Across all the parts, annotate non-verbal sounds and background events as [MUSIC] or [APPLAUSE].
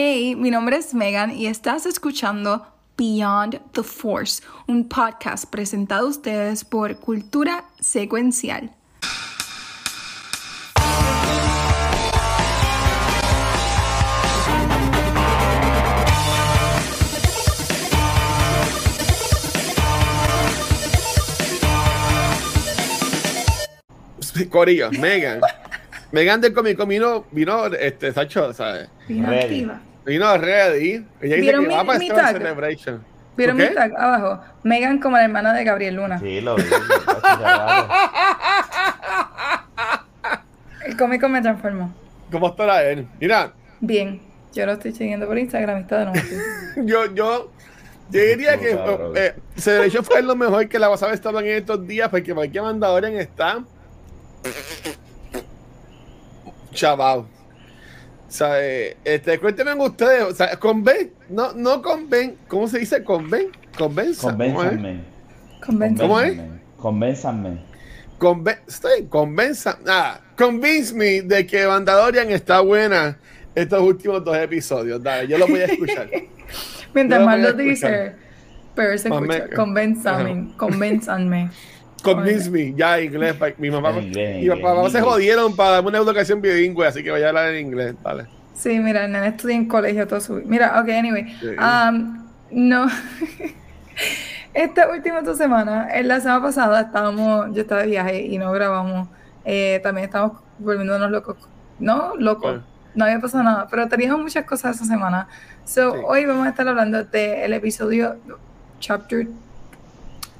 Hey, mi nombre es Megan y estás escuchando Beyond the Force, un podcast presentado a ustedes por Cultura Secuencial. [LAUGHS] Corillo, Megan. [LAUGHS] Megan del Comic Con vino, vino, este, Sacho, ¿sabes? Vino Ready. Activa. Vino ready. Ella dice ¿Vieron que mi- va para mi tag? Celebration. ¿Vieron ¿Por mi tag abajo? Megan como la hermana de Gabriel Luna. Sí, lo vi. [LAUGHS] El Comic Con me transformó. ¿Cómo estará él? Mira, Bien. Yo lo estoy siguiendo por Instagram y está de nuevo. yo, yo, yo diría que Cabrón. eh, Celebration fue lo mejor que la WhatsApp estaba en estos días porque cualquier Mandalorian está chaval. Eh, este, cuéntenme ustedes, o sea, conven, no, no conven, ¿cómo se dice? Conven, convenza. Convence. ¿Cómo es? Convénzanme. Conven- estoy- convenza, ah, convince me de que Mandalorian está buena estos últimos dos episodios. Dale, yo lo voy a escuchar. [LAUGHS] Mientras más lo dice, pero se escucha. me- Convénzame. [LAUGHS] Convince me, ya inglés. Mi mamá, inglés, mi papá inglés, se inglés. jodieron para darme una educación bilingüe, así que voy a hablar en inglés. Vale. Sí, mira, el nene estudia en colegio todo su Mira, ok, anyway. Sí. Um, no. [LAUGHS] Esta última dos semanas, en la semana pasada estábamos, yo estaba de viaje y no grabamos. Eh, también estábamos volviéndonos locos. No, locos. Bueno. No había pasado nada, pero teníamos muchas cosas esa semana. So, Sí. hoy vamos a estar hablando del episodio, chapter,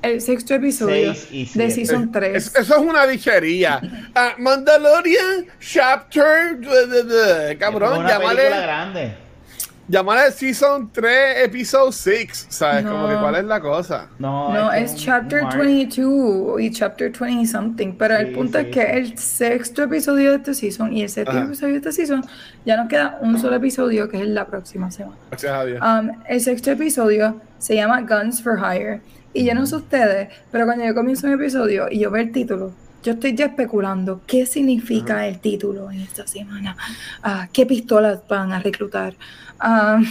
el sexto episodio Seis y de. Season 3. Es- eso es una dichería. Ah, Mandalorian Chapter. de- de- Es Cabrón, llámale, grande. llámale Season 3, Episode 6. ¿Sabes? Como que No. cuál es la cosa. No, No, es chapter arc. 22 y chapter 20 something, pero el Sí, punto sí, es que sí. el sexto episodio de este season y el séptimo Ajá. episodio de este season ya nos queda un solo episodio que es la próxima semana. Gracias a Dios. Um, el sexto episodio se llama Guns for Hire y yo no sé ustedes, pero cuando yo comienzo un episodio y yo veo el título, yo estoy ya especulando qué significa el título en esta semana, Ah, qué pistolas van a reclutar. Um,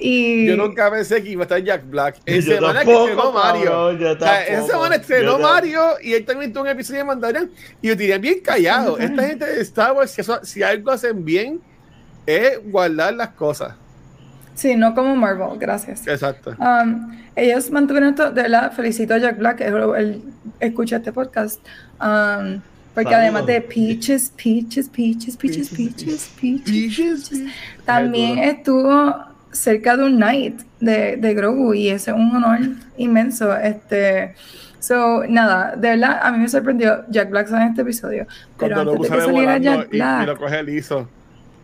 y Yo nunca pensé que iba a estar Jack Black. En Yo semana que tampoco, estrenó Mario. cabrón, yo O sea, esa tampoco. semana estrenó Yo Mario y él también tuvo un episodio de Mandalorian y yo diría bien callado. Esta gente de Star Wars, si, eso- si algo hacen bien, es guardar las cosas. Sí, no como Marvel, gracias. Exacto. Um, ellos mantuvieron esto, de verdad, felicito a Jack Black, él, él escucha este podcast. um, porque Saludos. además de Peaches, Peaches, Peaches, Peaches, Peaches, Peaches, también estuvo cerca de un Knight de, de Grogu y ese es un honor inmenso. Este, so, nada, de verdad, a mí me sorprendió Jack Black en este episodio. Pero Cuando antes de que saliera Jack y, y Black, lo coge liso.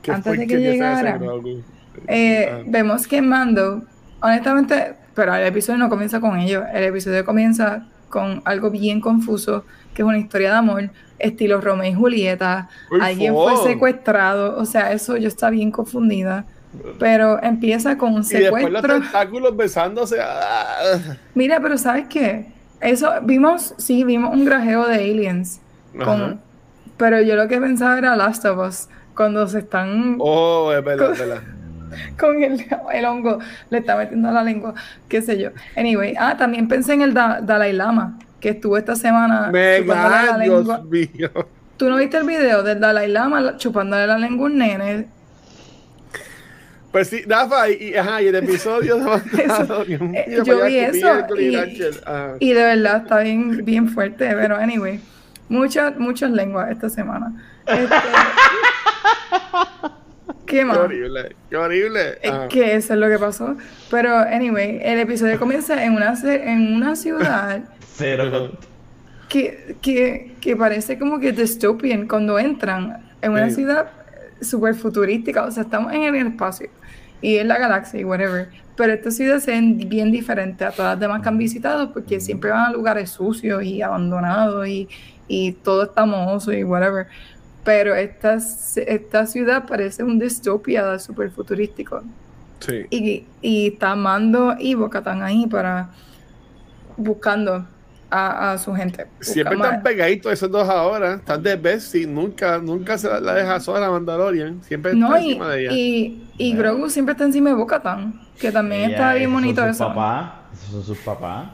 ¿Qué Antes de que que ese llegara, Grogu? Eh, vemos que Mando, honestamente, pero el episodio no comienza con ello. El episodio comienza con algo bien confuso, que es una historia de amor, estilo Romeo y Julieta. Alguien fue secuestrado, o sea, eso yo estaba bien confundida. Pero empieza con un Y después los secuestro. tentáculos besándose. ah. [LAUGHS] Mira, pero ¿sabes qué? Eso, vimos, sí, vimos un grajeo de aliens. Con, pero yo lo que pensaba era Last of Us, cuando se están Oh, es verdad, es verdad. [LAUGHS] con el, el hongo, le está metiendo la lengua, qué sé yo. Anyway, ah, también pensé en el Da- Dalai Lama, que estuvo esta semana chupándole la Mega, lengua. Dios mío. ¿Tú no viste el video del Dalai Lama la- chupándole la lengua a un nene? Pues sí, Rafa, y, y- ajá, y el episodio [LAUGHS] eh, yo vi eso ah. Y de verdad está bien, bien fuerte, pero anyway, muchas, muchas lenguas esta semana. Este, [LAUGHS] ¿Qué Qué más? horrible, qué horrible. Es Ah. que eso es lo que pasó. Pero, anyway, el episodio comienza en una, en una ciudad [LAUGHS] Cero. que, que, que parece como que dystopian cuando entran en una Sí. ciudad súper futurística. O sea, estamos en el espacio y en la galaxia y whatever. Pero estas ciudades se ven bien diferentes a todas las demás que han visitado porque siempre van a lugares sucios y abandonados y, y todo está mohoso y whatever. Pero esta, esta ciudad parece un distopia súper futurístico. Sí. Y, y está Mando y Bocatán ahí para buscando a, a su gente. Siempre están pegaditos esos dos ahora. Están de best y nunca, nunca se la, la deja sola a Mandalorian. Siempre está No, y, encima de ella. y, y Grogu siempre está encima de Bo-Katan, que también Ella- está bien bonito son sus eso. papás, esos son sus papás.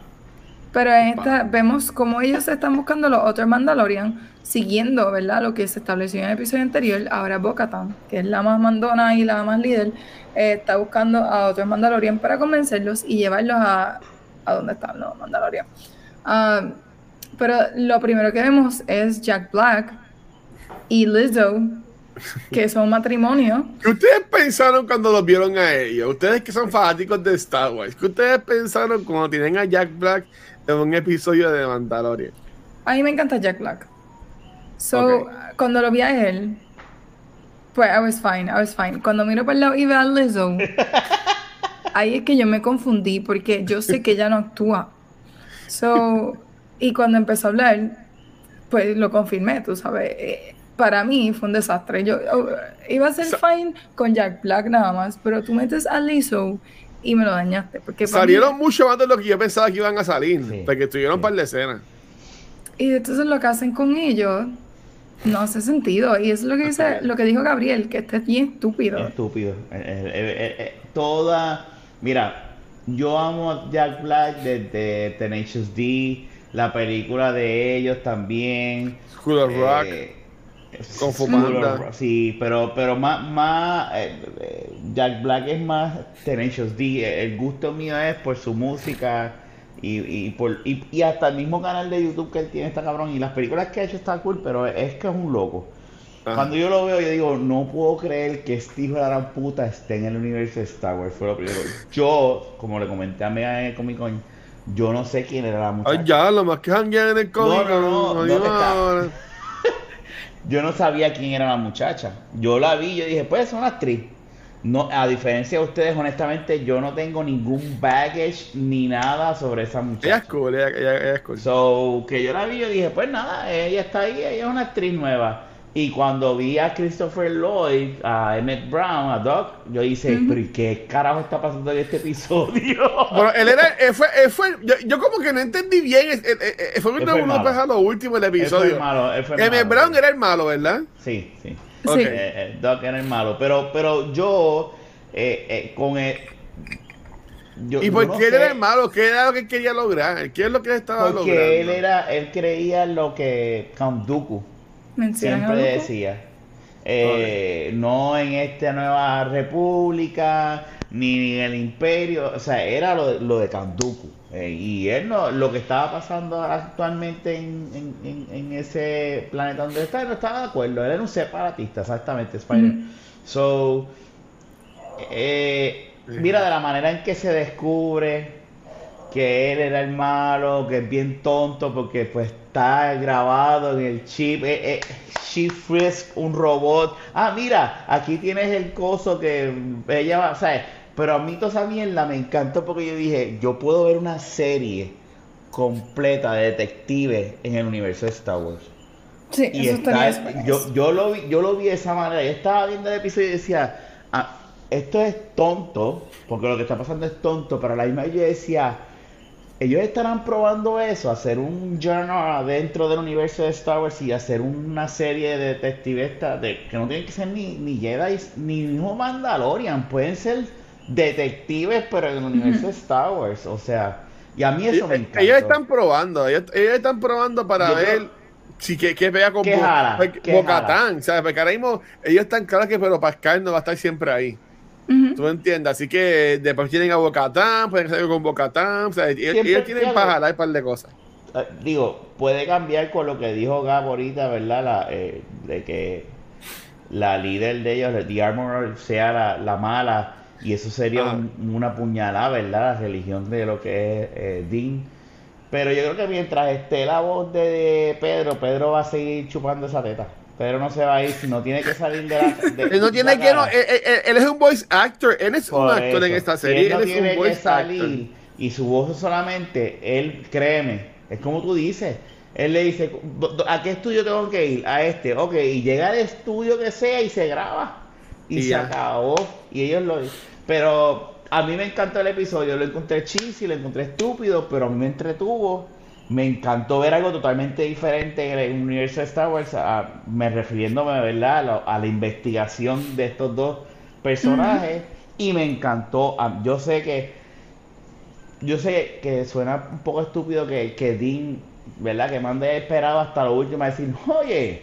Pero en esta vemos cómo ellos están buscando los otros Mandalorian, siguiendo, ¿verdad? Lo que se estableció en el episodio anterior. Ahora Bo-Katan, que es la más mandona y la más líder, eh, está buscando a otros Mandalorian para convencerlos y llevarlos a, a donde están los Mandalorian. Ah, pero lo primero que vemos es Jack Black y Lizzo, [LAUGHS] que son matrimonio. ¿Qué ustedes pensaron cuando los vieron a ellos? Ustedes que son fanáticos de Star Wars. ¿Qué ustedes pensaron cuando tienen a Jack Black en un episodio de Mandalorian? A mí me encanta Jack Black. So, cuando lo vi a él, pues I was fine, I was fine. Cuando miro por el lado y veo a Lizzo, [LAUGHS] ahí es que yo me confundí porque yo sé que ella no actúa. So, y cuando empezó a hablar, pues lo confirmé, tú sabes. Eh, Para mí fue un desastre. Yo oh, iba a ser fine con Jack Black nada más, pero tú metes a Lizzo y me lo dañaste. Porque para mí- Salieron mucho más de lo que yo pensaba que iban a salir. Sí. Porque tuvieron Sí. un par de escenas. Y entonces lo que hacen con ellos no hace sentido. Y eso es lo que dice, lo que dijo Gabriel, que este es bien estúpido. Estúpido. Eh, eh, eh, eh, toda. Mira, yo amo a Jack Black desde Tenacious D, la película de ellos también. School of Rock. Eh, Con Fumanda. Sí, pero, pero más, más eh, eh, Jack Black es más Tenacious D. El gusto mío es por su música y, y, por, y, y hasta el mismo canal de YouTube que él tiene, está cabrón. Y las películas que ha hecho está cool, pero es que es un loco. Ajá. Cuando yo lo veo, yo digo, no puedo creer que este hijo de la gran puta esté en el universo de Star Wars. Fue lo primero. Yo, como le comenté a Mega en Comic Con, yo no sé quién era la muchacha. Ay, ya, lo más que janguean en el cómic. no, no, no, ¿dónde está? ahora. Yo no sabía quién era la muchacha. Yo la vi, yo dije, pues es una actriz. No, a diferencia de ustedes, honestamente, yo no tengo ningún baggage ni nada sobre esa Ella es muchacha. cool, ella, ella- ella es cool. So, que yo la vi, yo dije, pues nada, ella está ahí, ella es una actriz nueva. Y cuando vi a Christopher Lloyd, a Emmett Brown, a Doc, yo dije, pero ¿y qué carajo está pasando en este episodio? [LAUGHS] Bueno, él era, él fue, él fue, yo, yo como que no entendí bien, fue uno malo. pasa a lo último del fue episodio. malo, fue el Emmett malo. Brown era el malo, ¿verdad? Sí, sí. Sí. Eh, eh, Doc era el malo. Pero, pero yo, eh, eh, con el. yo- ¿Y por no qué él era el malo? ¿Qué era lo que quería lograr? ¿Qué es lo que él estaba logrando? Porque él era, él creía lo que Count Dooku siempre decía. Eh, no en esta nueva república, ni en el imperio, o sea, era lo, de- lo de Dooku. Eh, y él no, lo que estaba pasando actualmente en, en- en- en ese planeta donde está, él no estaba de acuerdo, él era un separatista, exactamente, Spider. Ujú. So, eh, mira de la manera en que se descubre que él era el malo, que es bien tonto porque pues está grabado en el chip, eh, eh, Chief Frisk, un robot. Ah, mira, aquí tienes el coso que ella va, ¿sabes? Pero a mí toda esa mierda me encantó porque yo dije, yo puedo ver una serie completa de detectives en el universo de Star Wars. Sí, Y eso está, yo, yo lo vi, yo lo vi de esa manera. Yo estaba viendo el episodio y decía, "Ah, esto es tonto, porque lo que está pasando es tonto, pero a la misma yo decía, ellos estarán probando eso, hacer un journal dentro del universo de Star Wars y hacer una serie de detectives de, que no tienen que ser ni, ni Jedi ni mismo Mandalorian, pueden ser detectives pero en el universo de Star Wars, o sea, y a mí eso me encanta. ellos están probando, ellos, ellos están probando para Yo ver creo- si que, que pega con ¿Qué jala? Bo- ¿Qué Bo-Katan, ¿sabes? Porque ahora mismo ellos están claros que pero Pascal no va a estar siempre ahí. ¿Tú entiendes? Así que después tienen a Bocatán, pueden algo con Bocatán, o sea, ellos, ellos tienen para jalar un par de cosas. Eh, digo, puede cambiar con lo que dijo Gab ahorita, ¿verdad? La, eh, de que la líder de ellos, The Armorer, sea la, la mala y eso sería Ah. un- una puñalada, ¿verdad? La religión de lo que es eh, Dean. Pero yo creo que mientras esté la voz de, de Pedro, Pedro va a seguir chupando esa teta. Pedro no se va a ir, si no tiene que salir de la... de- Él no tiene que, no, él, él- él es un voice actor, él es un actor en esta serie, él él, no es tiene que salir actor. y su voz solamente, él, créeme, es como tú dices. Él le dice, "Do- do- ¿a qué estudio tengo que ir? A este, ok, y llega al estudio que sea y se graba. Y, Y se ya. acabó. Y ellos lo... Pero a mí me encantó el episodio, lo encontré cheesy, lo encontré estúpido, pero a mí me entretuvo. Me encantó ver algo totalmente diferente en el universo de Star Wars, a- me refiriéndome ¿verdad? A, la, a la investigación de estos dos personajes y me encantó. a- Yo sé que yo sé que suena un poco estúpido que, que Dean, ¿verdad? Que mande esperado hasta lo último a decir, oye,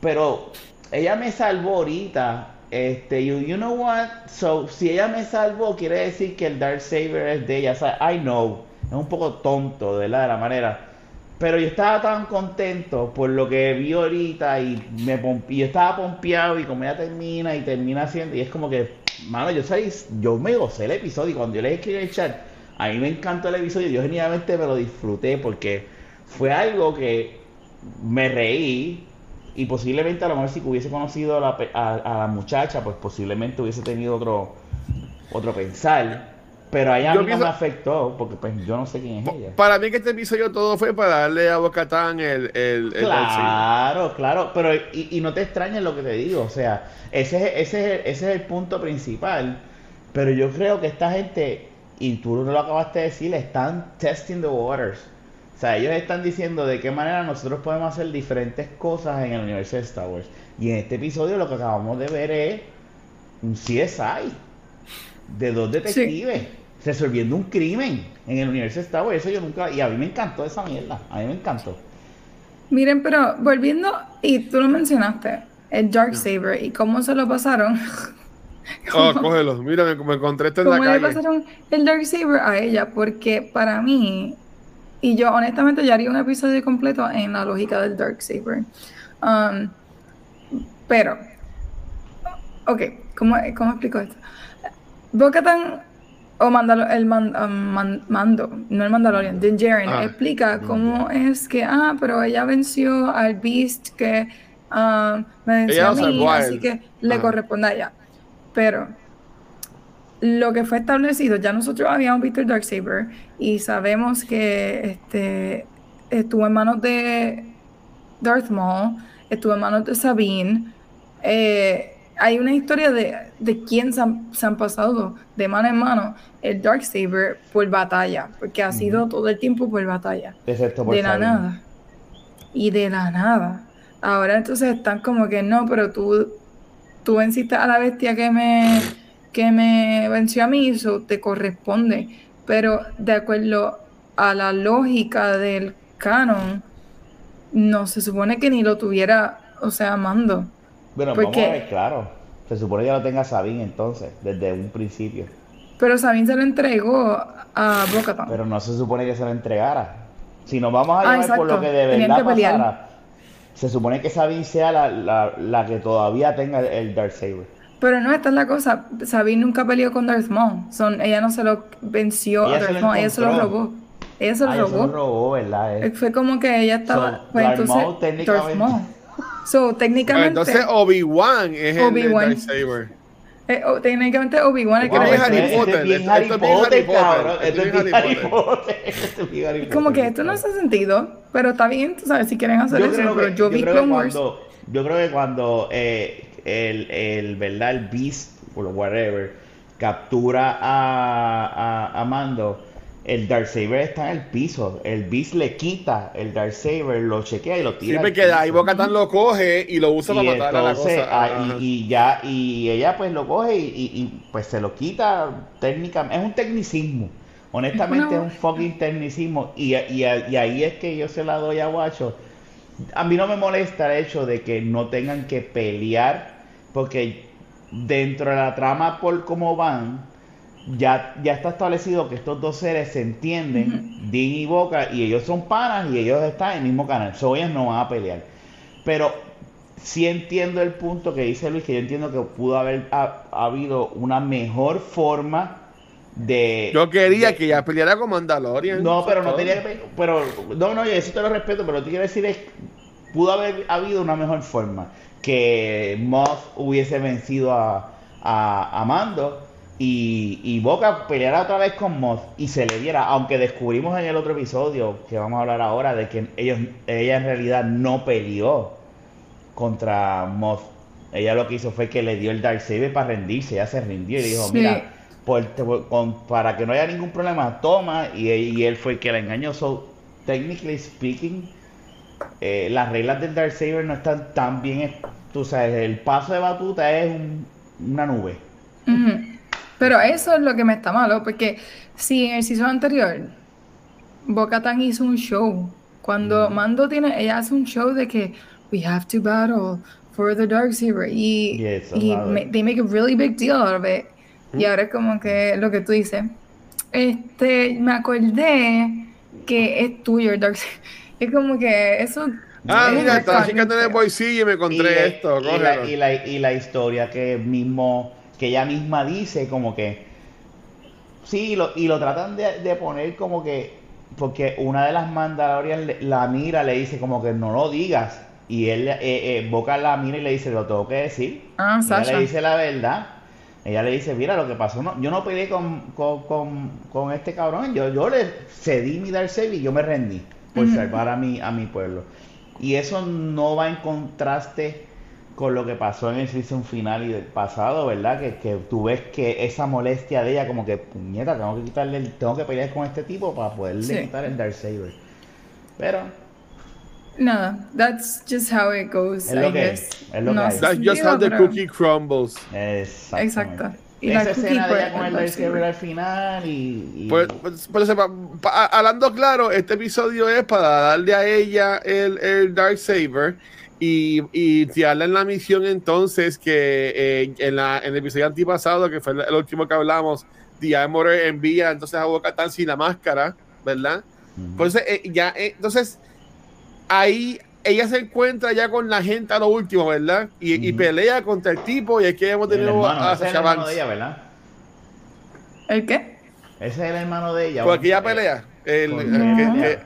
pero ella me salvó ahorita. Este, you, you know what? So, si ella me salvó, quiere decir que el Dark Saber es de ella. O sea, I know. Es un poco tonto, ¿verdad? De la manera. Pero yo estaba tan contento por lo que vi ahorita y me y estaba pompeado y como ella termina y termina haciendo y es como que, mano, yo soy, yo me gocé el episodio y cuando yo les escribí el chat, a mí me encantó el episodio, yo genuinamente me lo disfruté porque fue algo que me reí y posiblemente a lo mejor si hubiese conocido a la, a, a la muchacha, pues posiblemente hubiese tenido otro, otro pensar. Pero a ella a Yo mí no pienso- me afectó porque pues yo no sé quién es ella. Para mí que este episodio todo fue para darle a Bocatán el, el. Claro, claro, pero y, y no te extrañes lo que te digo, o sea, ese es, ese, es, ese es el punto principal, pero yo creo que esta gente, y tú no lo acabaste de decir, están testing the waters, o sea, ellos están diciendo de qué manera nosotros podemos hacer diferentes cosas en el universo de Star Wars, y en este episodio lo que acabamos de ver es un CSI de dos detectives resolviendo un crimen en el universo de Star Wars, eso yo nunca, y a mí me encantó esa mierda, a mí me encantó. Miren, pero volviendo, y tú lo mencionaste, el Dark Saber y cómo se lo pasaron. [LAUGHS] Oh, cógelo. Mira, me, me encontré esto en la ¿Cómo le calle. pasaron el Dark Saber a ella? Porque para mí, y yo honestamente ya haría un episodio completo en la lógica del Dark Saber. Um, pero, ok, ¿cómo, cómo explico esto? Bo-Katan o Mandalo- el man- um, man- Mando, no el Mandalorian, Din Djarin, Ah, explica cómo es que, ah, pero ella venció al Beast que um, me venció a mí, así que le Ajá. corresponde a ella. Pero lo que fue establecido, ya nosotros habíamos visto el Darksaber y sabemos que este estuvo en manos de Darth Maul, estuvo en manos de Sabine. eh, hay una historia de, de quién se han, se han pasado de mano en mano el Darksaber por batalla, porque ha sido todo el tiempo por batalla Excepto por de la nada. Y de la nada. Ahora entonces están como que no, pero tú, tú venciste a la bestia que me, que me venció a mí, eso te corresponde. Pero de acuerdo a la lógica del canon, no se supone que ni lo tuviera, o sea, Mando. Bueno, ¿Por vamos a ver, claro. Se supone que ya lo tenga Sabine entonces, desde un principio. Pero Sabine se lo entregó a Bo-Katan. Pero no se supone que se lo entregara. Si nos vamos a Ah, llevar por lo que de verdad que pasara, se supone que Sabine sea la, la, la que todavía tenga el Darksaber. Pero no, esta es la cosa. Sabine nunca peleó con Darth Maul. Son, ella no se lo venció Ella a Darth Maul, ella se lo robó. Ella se lo Ah, ella se robó. lo robó, ¿verdad? Eh, Fue como que ella estaba. So, pues, Darth entonces, Maul técnicamente- Darth Maul. So, técnicamente. Entonces Obi-Wan es el del Obi-Wan. Darksaber. eh, oh, técnicamente Obi-Wan es que es Harry. Potter. Es esto- Harry es Potter, Harry es como que esto no hace sentido, pero está bien, tú sabes, si quieren hacer yo eso. creo pero que, yo vi creo que Clone Wars. cuando yo creo que cuando eh, el, el verdad el Beast o whatever captura a, a, a Mando el Darksaber está en el piso el Beast le quita el Darksaber lo chequea y lo Sí, tira al porque ahí piso. Bo-Katan lo coge y lo usa y para matar a la cosa. ah, y, y ya y ella pues lo coge y, y- y, pues se lo quita técnicamente. Es un tecnicismo. Honestamente es un fucking tecnicismo. Y, y, y ahí es que yo se la doy a Guacho. A mí no me molesta el hecho de que no tengan que pelear porque dentro de la trama por cómo van ya, ya está establecido que estos dos seres se entienden, Din y Boca, y ellos son panas y ellos están en el mismo canal. So, ellos no van a pelear. Pero sí entiendo el punto que dice Luis, que yo entiendo que pudo haber ha- habido una mejor forma de... Yo quería de- que ella peleara con Mandalorian. no, pero no tenía que pe- pero no, no, eso te lo respeto, pero lo que quiero decir es pudo haber habido una mejor forma que Moth hubiese vencido a, a, a Mando y, y Boca peleara otra vez con Moth y se le diera, aunque descubrimos en el otro episodio que vamos a hablar ahora de que ellos, ella en realidad no peleó contra Moth. Ella lo que hizo fue que le dio el Darksaber para rendirse, ella se rindió y dijo, Sí. mira, por- te- con- para que no haya ningún problema, toma, y, y él fue el que la engañó. So, technically speaking, eh, las reglas del Darksaber no están tan bien. Tú sabes, el paso de batuta es un- una nube. Ujú. Pero eso es lo que me está malo, porque si en el season anterior Bo-Katan hizo un show, cuando Mando tiene, ella hace un show de que we have to battle for the Darksaber y, Yes, y they make a really big deal out of it. Y ahora es como que lo que tú dices. Este, me acordé que es tuyo el Darksaber. [LAUGHS] Es como que eso. Ah, es mira, estaba checando en el bolsillo y me encontré la- esto. y la, y, la, y la historia que mismo que ella misma dice como que sí y lo, y lo tratan de, de poner como que porque una de las Mandalorian le- la mira le dice como que no lo digas y él eh, eh, Boca la mira y le dice lo tengo que decir Ah, ella le dice la verdad. Ella le dice mira lo que pasó no, yo no peleé con, con, con, con este cabrón. Yo, yo le cedí mi Darksaber y yo me rendí por salvar a mi, a mi pueblo y eso no va en contraste con lo que pasó en el season final y del pasado, ¿verdad? Que, que tú ves que esa molestia de ella, como que, puñeta, tengo que quitarle, el- tengo que pelear con este tipo para poderle Sí. quitar el Darksaber. Pero, Nada, that's just how it goes, Es lo I que guess. es, es lo que No hay. hace That's just how the pero- cookie crumbles. Exacto. Y la Esa cookie escena de ella con el Darksaber Darksaber. al final y... y- Pues, pues, pues, pa- hablando claro, este episodio es para darle a ella el, el Dark Saber y, y tirarla en la misión entonces que eh, en, la, en el episodio antipasado, que fue el, el último que hablamos, Armorer envía entonces a Bo-Katan sin la máscara, ¿verdad? Entonces, eh, ya, eh, entonces, ahí ella se encuentra ya con la gente a lo último, ¿verdad? Y, y pelea contra el tipo y aquí hemos el tenido hermano, a ese es el Sasha hermano Banks. de ella, ¿verdad? ¿El qué? Ese es el hermano de ella. Porque ella Eh, pelea. El- el- que- No. que-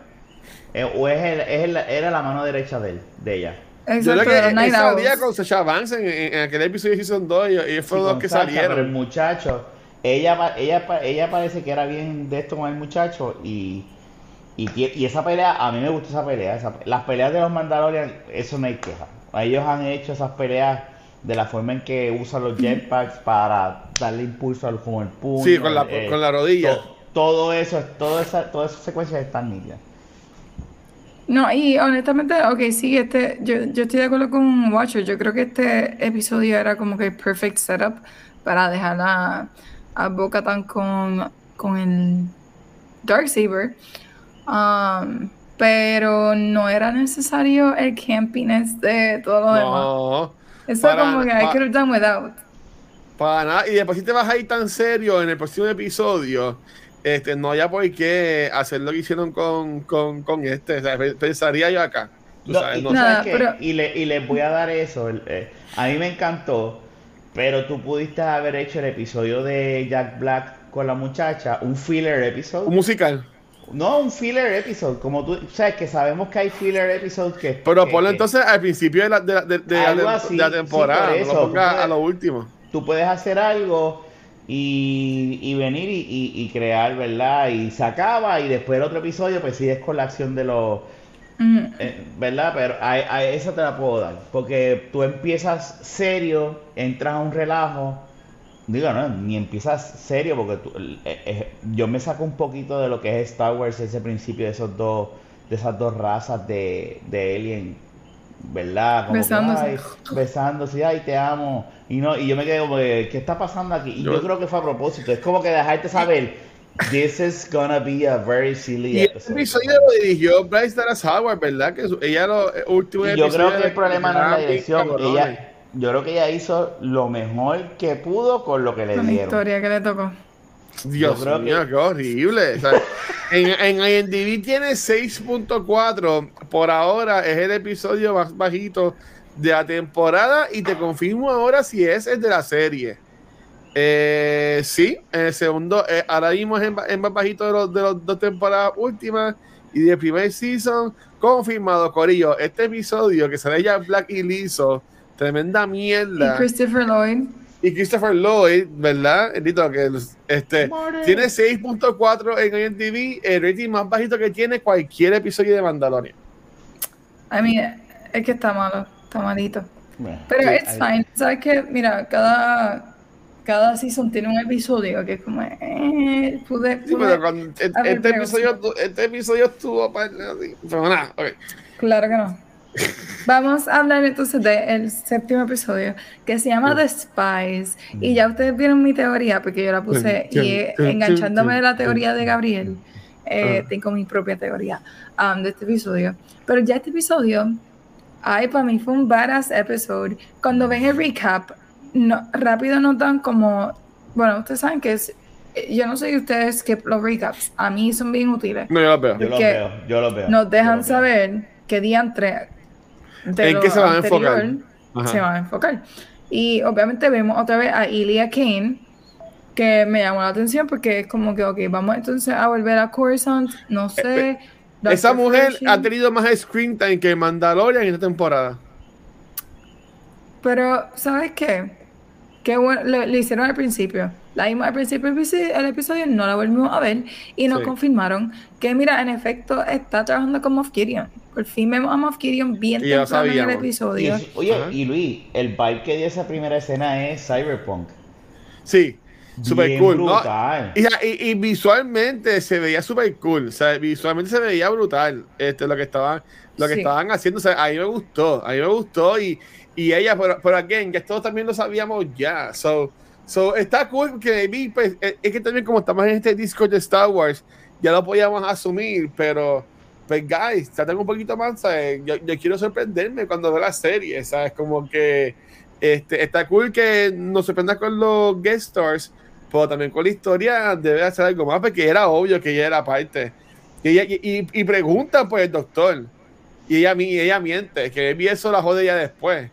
eh, o es el, es el- era la mano derecha de él, de ella. Yo Exacto, creo de los que él salía Owls. con Sasha Banks en, en- en aquel episodio de Season 2 y, y fueron Sí, los que Sasha, Pero el salieron. muchacho, ella, ella, ella parece que era bien de esto con el muchacho y, y, y esa pelea, a mí me gusta esa pelea. esa- las peleas de los Mandalorian, eso no hay queja. Ellos han hecho esas peleas de la forma en que usan los jetpacks para darle impulso al, con el puño. Sí, con la, eh, con la rodilla. to- todo eso, todo esa, todas esas secuencias están nítidas. No, y honestamente, ok, sí, este, yo, yo estoy de acuerdo con Watcher. Yo creo que este episodio era como que el perfect setup para dejar a, a Bo-Katan con, con el Darksaber. Um, pero no era necesario el campiness de todo lo demás. No, Eso para- como que I could have done without. para nada. Y después si te vas a ir tan serio en el próximo episodio, este, no haya por qué hacer lo que hicieron con, con, con este. O sea, pensaría yo acá. Tú No, sabes, y, no tú Nada, sabes qué? pero- y, le, y les voy a dar eso. eh, a mí me encantó, pero tú pudiste haber hecho el episodio de Jack Black con la muchacha, un filler episode. Un musical. No, un filler episode, como tú sabes que sabemos que hay filler episodes que... Pero que- ponlo que entonces al principio de la, de la, de, de la- Algo de así, la sí, temporada. por no eso, lo pongas tú puedes- a lo último. Tú puedes hacer algo y, y venir y, y- y crear, ¿verdad? Y se acaba y después el otro episodio pues sigues con la acción de los... Mm, Eh, ¿Verdad? Pero a, a esa te la puedo dar. Porque tú empiezas serio, entras a un relajo. Digo, no, ni empiezas serio porque tú- eh, eh, yo me saco un poquito de lo que es Star Wars, ese principio de esos dos, de esas dos razas de, de alien, ¿verdad? Como que, Besándose. ay, besándose, ay, te amo. Y no, y yo me quedo como que, ¿qué está pasando aquí? Y yo, Yo- creo que fue a propósito. Es como que dejarte saber, this is gonna be a very silly Y episode. episodio lo dirigió Bryce Dallas Howard, ¿verdad? Que ella lo eh, último yo creo que el problema no es la dirección. Ella, yo creo que ella hizo lo mejor que pudo con lo que le la dieron. historia que le tocó. Dios mío, que- qué horrible. O sea, [LAUGHS] en, en IMDb tiene 6.4. Por ahora es el episodio más bajito de la temporada. Y te confirmo ahora si es el de la serie. Eh, sí, en el segundo, eh, ahora mismo es en más bajito de los de las dos temporadas últimas. Y del primer season, confirmado, Corillo. Este episodio que sale ya Black y liso, tremenda Y mierda Christopher Lloyd. Y Christopher Lloyd, ¿verdad? Edito, que este, tiene 6.4 en IMDb, el rating más bajito que tiene cualquier episodio de Mandalorian. I mean, es que está malo, está malito. Bueno, Pero sí, it's ahí- fine. ¿Sabes qué? Mira, cada, cada season tiene un episodio que es como, eh, pude, Sí, pude- pero cuando este, a ver, este episodio, este episodio estuvo para así. Pero nada, ok. Claro que no. Vamos a hablar entonces del séptimo episodio que se llama The Spies. Y ya ustedes vieron mi teoría, porque yo la puse y eh, enganchándome de la teoría de Gabriel, eh, Ah. tengo mi propia teoría um, de este episodio. Pero ya este episodio, ay, para mí fue un badass episode. Cuando ven el recap, no, rápido notan como, bueno, ustedes saben que es, eh, yo no sé si ustedes que los recaps, a mí son bien útiles. No, yo lo veo. Yo lo que veo, yo lo veo. Nos dejan veo. saber qué diantre de ¿En qué se van a enfocar? Ajá. se van a enfocar. Y obviamente vemos otra vez a Ilia Kane, que me llamó la atención porque es como que, ok, vamos entonces a volver a Coruscant, no sé. Dr. Eh, Esa mujer ha tenido más screen time que Mandalorian en esta temporada. Pero, ¿sabes qué? Qué bueno, lo, lo hicieron al principio. La vimos al principio del episodio, el episodio, no la volvimos a ver y nos Sí. confirmaron que, mira, en efecto, está trabajando con Moff Gideon. Por fin vemos a Moff Gideon bien Y ya temprano en el. Y episodio. es- oye, Ajá. y Luis, el vibe que dio esa primera escena es Cyberpunk. Sí, super Bien cool. ¿no? brutal. Y, y- y visualmente se veía super cool. O sea, visualmente se veía brutal este, lo que estaban, lo que Sí. estaban haciendo. O sea, a mí me gustó. A mí me gustó. Y, y ella, pero, pero again, que todos también lo sabíamos ya. So, so está cool que vi, pues, es, es que también como estamos en este Discord de Star Wars, ya lo podíamos asumir, pero pues guys, traten un poquito más, ¿sabes? Yo, yo quiero sorprenderme cuando veo la serie, ¿sabes? Como que este, está cool que nos sorprenda con los guest stars, pero también con la historia debe hacer algo más, porque era obvio que ella era parte. Y, ella, y, y- y preguntan por el doctor, y ella, y ella miente, que vi eso la jode ya después.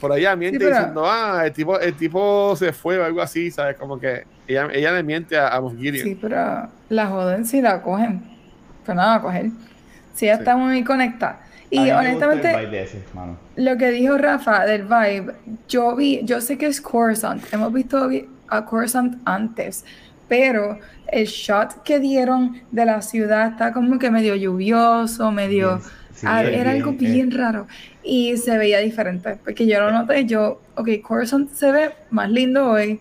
Por ella miente pero- diciendo, ah, el tipo, el tipo se fue o algo así, ¿sabes? Como que ella, ella le miente a, a Moff Gideon. Sí, pero la joden si la cogen. Pero nada, a coger. Si ella Sí. está muy conectada. Y honestamente, ese, lo que dijo Rafa del vibe, yo vi, yo sé que es Coruscant, hemos visto vi- a Coruscant antes, pero el shot que dieron de la ciudad está como que medio lluvioso, medio... Sí, ah, era bien, algo eh. bien raro y se veía diferente, porque yo lo noté, yo, ok, Coruscant se ve más lindo hoy,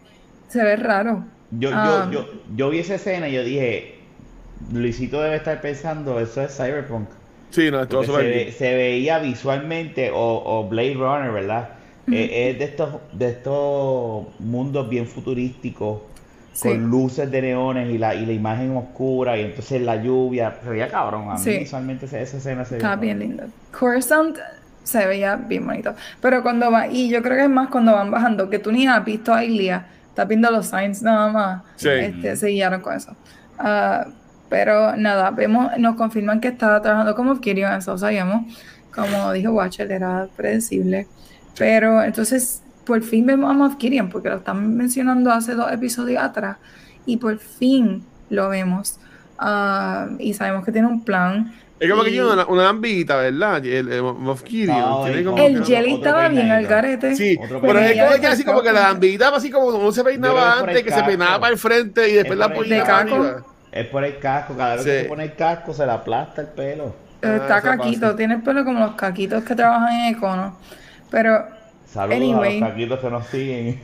se ve raro. Yo, Ah. yo, yo, yo vi esa escena y yo dije, Luisito debe estar pensando, eso es Cyberpunk. Sí, no, Porque se, ve- se veía visualmente, o, o Blade Runner, ¿verdad? Eh, es de estos, de estos mundos bien futurísticos, Sí. con luces de neones y la, y la imagen oscura, y entonces la lluvia. Se veía cabrón, a mí Sí. visualmente esa, esa escena se Está bien lindo. Coruscant se veía bien bonito. Pero cuando va, y yo creo que es más cuando van bajando, que tú ni has visto a Ilia, estás viendo los signs nada más. Sí. Este, se guiaron con eso. Ah, pero nada, vemos, nos confirman que estaba trabajando como Gideon, eso sabíamos. Como dijo Watcher, era predecible. Pero entonces, por fin vemos a Moff Gideon, porque lo están mencionando hace dos episodios atrás. Y por fin lo vemos. Ah, y sabemos que tiene un plan. Es como que tiene una, una lambita, ¿verdad? El, el. No, El que- jelly otro estaba bien al garete. Sí, Otro pero es como que así como que la lambita, así como uno se peinaba antes, que se peinaba para el frente y después Es la ponía. Es por el casco, cada vez que se pone el casco se le aplasta el pelo. Ah, Está caquito, tiene el pelo como los caquitos que trabajan en Econo. Pero, Saludos Anyway. a los caquitos que nos siguen.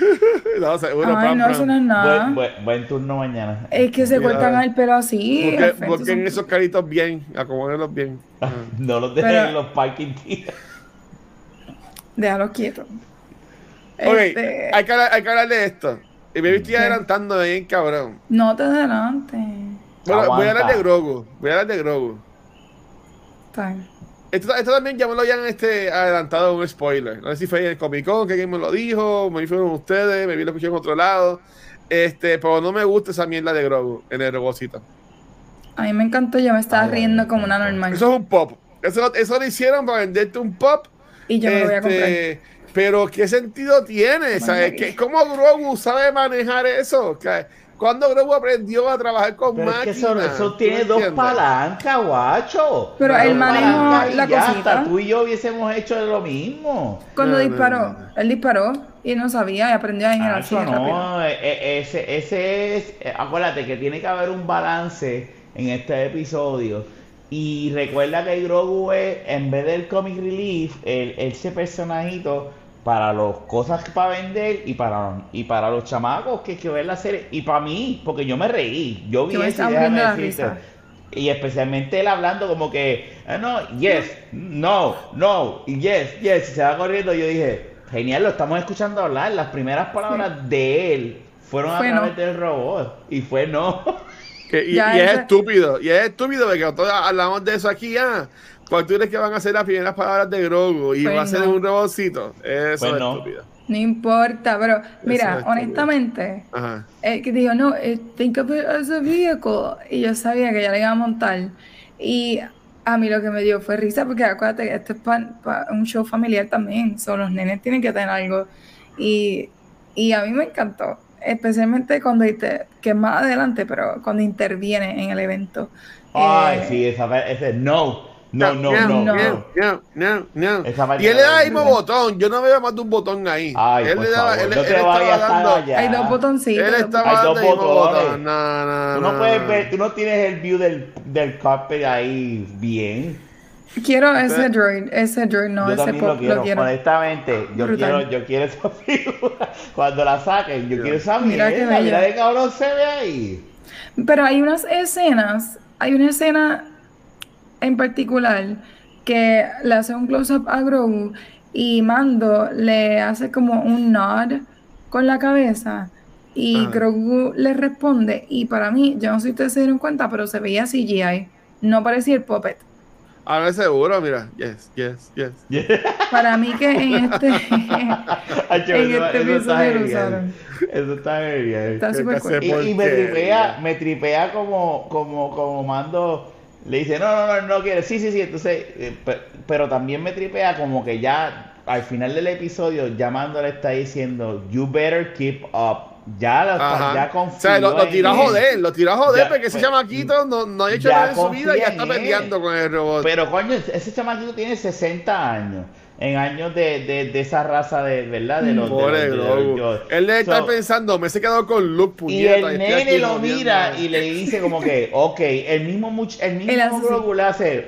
[LAUGHS] No, seguro, ay, pam, no, pam. eso no es nada. Buen, buen- buen turno mañana. Es que se cortan el pelo así. Busquen, esos caritos bien, acomódenlos bien. [LAUGHS] No los dejen Pero- en los parking tiers. [LAUGHS] Déjalo quieto. Ok, Este, hay que, hablar, hay que hablar de esto. Y me estoy adelantando bien, cabrón. No te adelante. Bueno, voy a hablar de Grogu. Voy a hablar de Grogu. Está bien. Esto, esto también ya me lo habían este, adelantado un spoiler. No sé si fue en el Comic Con que alguien me lo dijo, me fueron ustedes, me vi lo escuché en otro lado. Este, pero no me gusta esa mierda de Grogu en el robocito. A mí me encantó, yo me estaba Ay, riendo como una normal. Eso es un pop. Eso, lo- eso lo hicieron para venderte un pop. y yo me lo voy a comprar. Este, pero ¿qué sentido tiene? ¿Sabes? Bueno, ¿Qué- ¿Cómo Grogu sabe manejar eso? ¿Qué- ¿Cuándo Grogu aprendió a trabajar con Pero es que máquinas? eso, eso ¿Tú tiene dos entiendes? palancas, guacho. Pero él manejó la ya cosita. está. Tú y yo hubiésemos hecho lo mismo. Cuando No, disparó, no, no. él disparó y no sabía y aprendió a generar rápido. no, e- e- ese, ese es, eh, acuérdate que tiene que haber un balance en este episodio. Y recuerda que Grogu es, en vez del comic relief, el, ese personajito para las cosas para vender y para, y para los chamacos que, que ven la serie. Y para mí, porque yo me reí. Yo vi eso y especialmente él hablando como que, "Ah, no, yes, no, no, y yes, yes, y se va corriendo. Yo dije, genial, lo estamos escuchando hablar. Las primeras palabras de él fueron Fue a no. través del robot. Y fue no. Que- y, Ya y es estúpido, y es estúpido porque todos hablamos de eso aquí, ah. ¿Cuál tú crees que van a ser las primeras palabras de Grogu? Y Pues va a ser no. un robotcito. Eso Pues es no. estúpido. No importa, pero mira, es honestamente, el que dijo, no, eh, think of it as a vehicle. Y yo sabía que ya le iba a montar. Y a mí lo que me dio fue risa, porque acuérdate que esto es pa- un show familiar también. Son los nenes tienen que tener algo. Y, y a mí me encantó, especialmente cuando, que más adelante, pero cuando interviene en el evento. Ay, Eh, sí, esa, ese no, no, no, no, no. no. no, Y él le da el mismo botón. Yo no veo más de un botón ahí. Ay, él por le daba, favor, él, no él te estaba dando. allá. Hay dos botoncitos. Él estaba Hay dando dos botones. botón. No, no, Tú no no, puedes ver, tú no tienes el view del, del carpet ahí bien. Quiero ese droid, ese droid, no, yo ese también pop, lo quiero, lo quiero. honestamente, yo Brutal. quiero, yo quiero esa [LAUGHS] figura. Cuando la saquen, yo quiero esa Mira qué mierda, mira bella. qué cabrón se ve ahí. Pero hay unas escenas, hay una escena en particular que le hace un close-up a Grogu y Mando le hace como un nod con la cabeza y Ajá. Grogu le responde y para mí, yo no sé si ustedes se dieron cuenta, pero se veía CGI, no parecía el puppet. Ahora seguro, mira. Yes, yes, yes. [LAUGHS] Para mí que en este, [LAUGHS] en eso- este eso está episodio lo genial. usaron. Eso está genial. Está súper cool. Y, y me tripea, me tripea como, como, como mando, le dice, no, no, no, no quiere, sí, sí, sí, entonces, eh, pe- pero también me tripea como que ya al final del episodio, llamándole está diciendo, you better keep up, ya, la, Ajá. ya o sea, lo, lo tiró a joder, lo tiró a joder Ya, porque ese pues, chamaquito no, no ha hecho nada en su vida y ya está peleando con el robot. Pero coño, ese chamaquito tiene 60 años, en años de, de, de esa raza de, ¿verdad? De los, de Pobre los- de los- Él debe estar So- pensando, me se quedado con Luke Y puñeta. el estoy nene lo mira y le dice como que, [LAUGHS] ok, el mismo much- el mismo. Grogu le hace,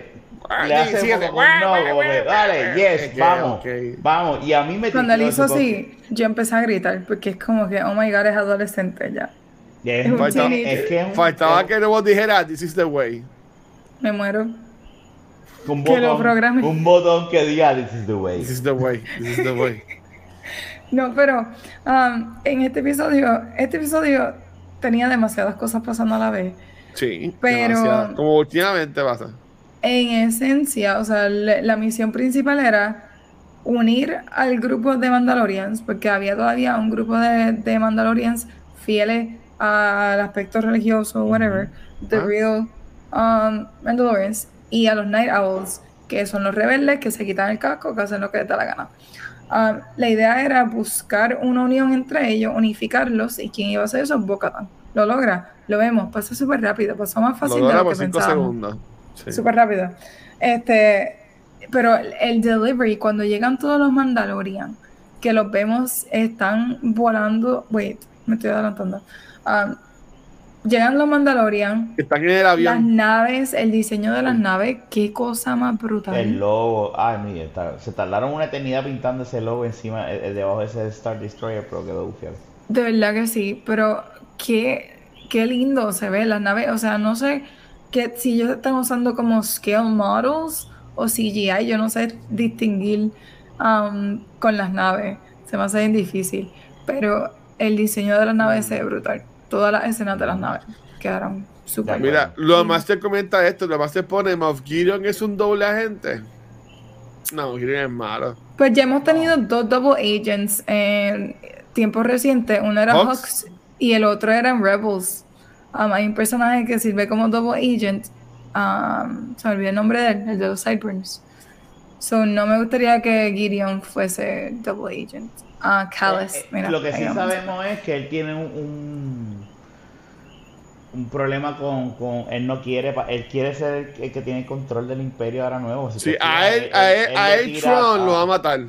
le hace sí, como no, como que, vale, yes, Ok, vamos, ok. vamos. Y a mí me Cuando él hizo así, yo empecé a gritar porque es como que, oh my god, es adolescente ya. porque- es un falta- teenager. es que es un- Faltaba es que el robot dijera, this is the way. Me muero. Un que lo botón, programe. un botón que diga this is the way. This is the way. This is the way. [LAUGHS] No, pero um, en este episodio, este episodio tenía demasiadas cosas pasando a la vez. Sí. Pero- demasiado. Como últimamente pasa. En esencia, o sea, le- la misión principal era unir al grupo de Mandalorians, porque había todavía un grupo de, de Mandalorians fieles al aspecto religioso, whatever, the Ah. real um, Mandalorians, y a los Night Owls, que son los rebeldes que se quitan el casco, que hacen lo que les da la gana. Um, la idea era buscar una unión entre ellos, unificarlos, y quien iba a hacer eso es Bo-Katan. Lo logra, lo vemos, pasa súper rápido, pasó más Lo fácil de logra lo por que 5 pensábamos segundos. Sí. súper rápido. Este, pero el, el delivery, cuando llegan todos los Mandalorian, que los vemos, están volando. Wait, me estoy adelantando. Um, llegan los Mandalorian, Están en el las avión. naves, el diseño de las naves, qué cosa más brutal. El logo, ay, mira, está- se tardaron una eternidad pintando ese logo encima, eh, debajo de ese Star Destroyer, pero quedó bufiado. De verdad que sí, pero qué, qué lindo se ve las naves. O sea, no sé que si ellos están usando como scale models o CGI, yo no sé distinguir um, con las naves. Se me hace bien difícil. Pero el diseño de las naves se ve brutal. Todas las escenas de las naves quedaron súper Mira, lo más te comenta esto, lo más te pone, Moff Gideon es un doble agente. No, Gideon es malo. Pues ya hemos tenido dos double agents en tiempos recientes. Uno era Hux. Hux y el otro era en Rebels. Um, hay un personaje que sirve como double agent. Um, se me olvidó el nombre de él, el de los Sideburns. So, no me gustaría que Gideon fuese double agent. Ah, Callus. Eh, eh, mira, lo que sí sabemos es que él tiene un, un, un problema con, con- él no quiere, él quiere ser el, el que tiene el control del imperio ahora nuevo. Si Sí, a él, a él, a él Tron a- lo va a matar.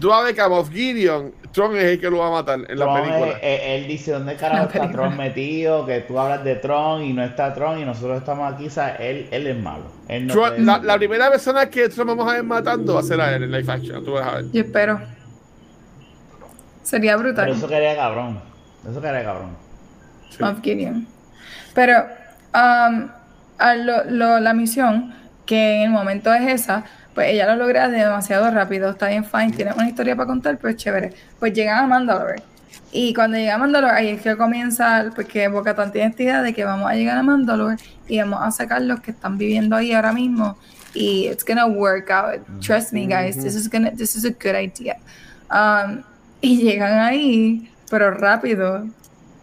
Tú vas a ver que a Moff Gideon, Tron es el que lo va a matar en la Tron película. es- él dice dónde [LAUGHS] carajo está. Tron metido, que tú hablas de Tron y no está Tron y nosotros estamos aquí, ¿sabes? Él, él es malo. Él no Tron- la, la primera persona que Tron vamos a ver matando va a ser a él en live action. Tú vas a ver. Yo espero. Sería brutal. Pero eso quedaría cabrón. Eso quedaría cabrón. Sí. Moff Gideon. Pero um, a lo- lo- la misión, que en el momento es esa, pues ella lo logra demasiado rápido, está bien fine, tiene una historia para contar, pues chévere. Pues llegan a Mandalore. Y cuando llega a Mandalore, ahí es que comienza, porque Boca tiene esta idea de que vamos a llegar a Mandalore y vamos a sacar los que están viviendo ahí ahora mismo. Y it's gonna work out. Trust me, guys. This is gonna, this is a good idea. Um, y llegan ahí, pero rápido.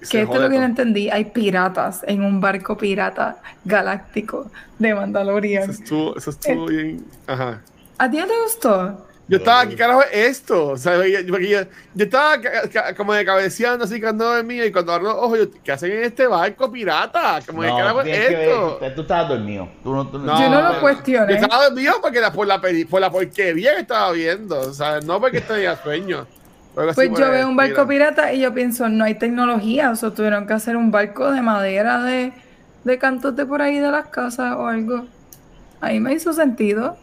Que esto es lo que no entendí. Hay piratas en un barco pirata galáctico de Mandalorian. Eso estuvo, eso estuvo bien. Ajá. ¿A ti no te gustó? Yo estaba, ¿qué carajo es esto? O sea, yo, porque yo, yo estaba ca- ca- como de cabeceando así cuando dormía y cuando abro los ojos, yo, ¿qué hacen en este barco pirata? Como, ¿qué carajo es esto? ver- tú estabas dormido. Tú no, tú no- No, Yo no lo cuestioné. Yo estaba dormido porque la, por, la, por la porquería que estaba viendo. O sea, no porque tenía sueño. Así Pues yo veo un barco pirata y yo pienso, no hay tecnología. O sea, tuvieron que hacer un barco de madera de, de cantos de por ahí de las casas o algo. Ahí me hizo sentido.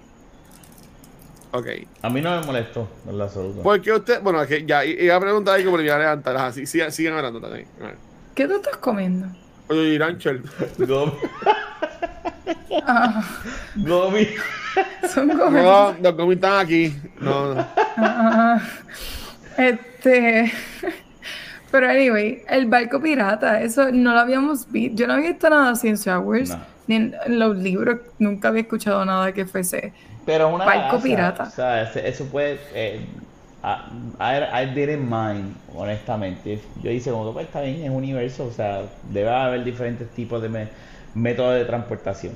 Ok. A mí no me molestó, en lo absoluto. Porque usted, bueno, es que ya iba a preguntar ahí como le iba a levantar. Ajá, sí, sigan, sigan hablando también. ¿Qué tú estás comiendo? Oye, Iranchel. [LAUGHS] Gomi. Ah, Gomi. son como... No, los gomis están aquí. No, no. Ah, este. [LAUGHS] Pero anyway, el barco pirata, eso no lo habíamos visto. Yo no había visto nada así en Star Wars, No. ni en los libros, nunca había escuchado nada que fuese. Pero es una Barco pirata. O sea, eso puede. Eh, I, I didn't mind, honestamente. Yo hice como, pues está bien, es un universo. O sea, debe haber diferentes tipos de me- métodos de transportación.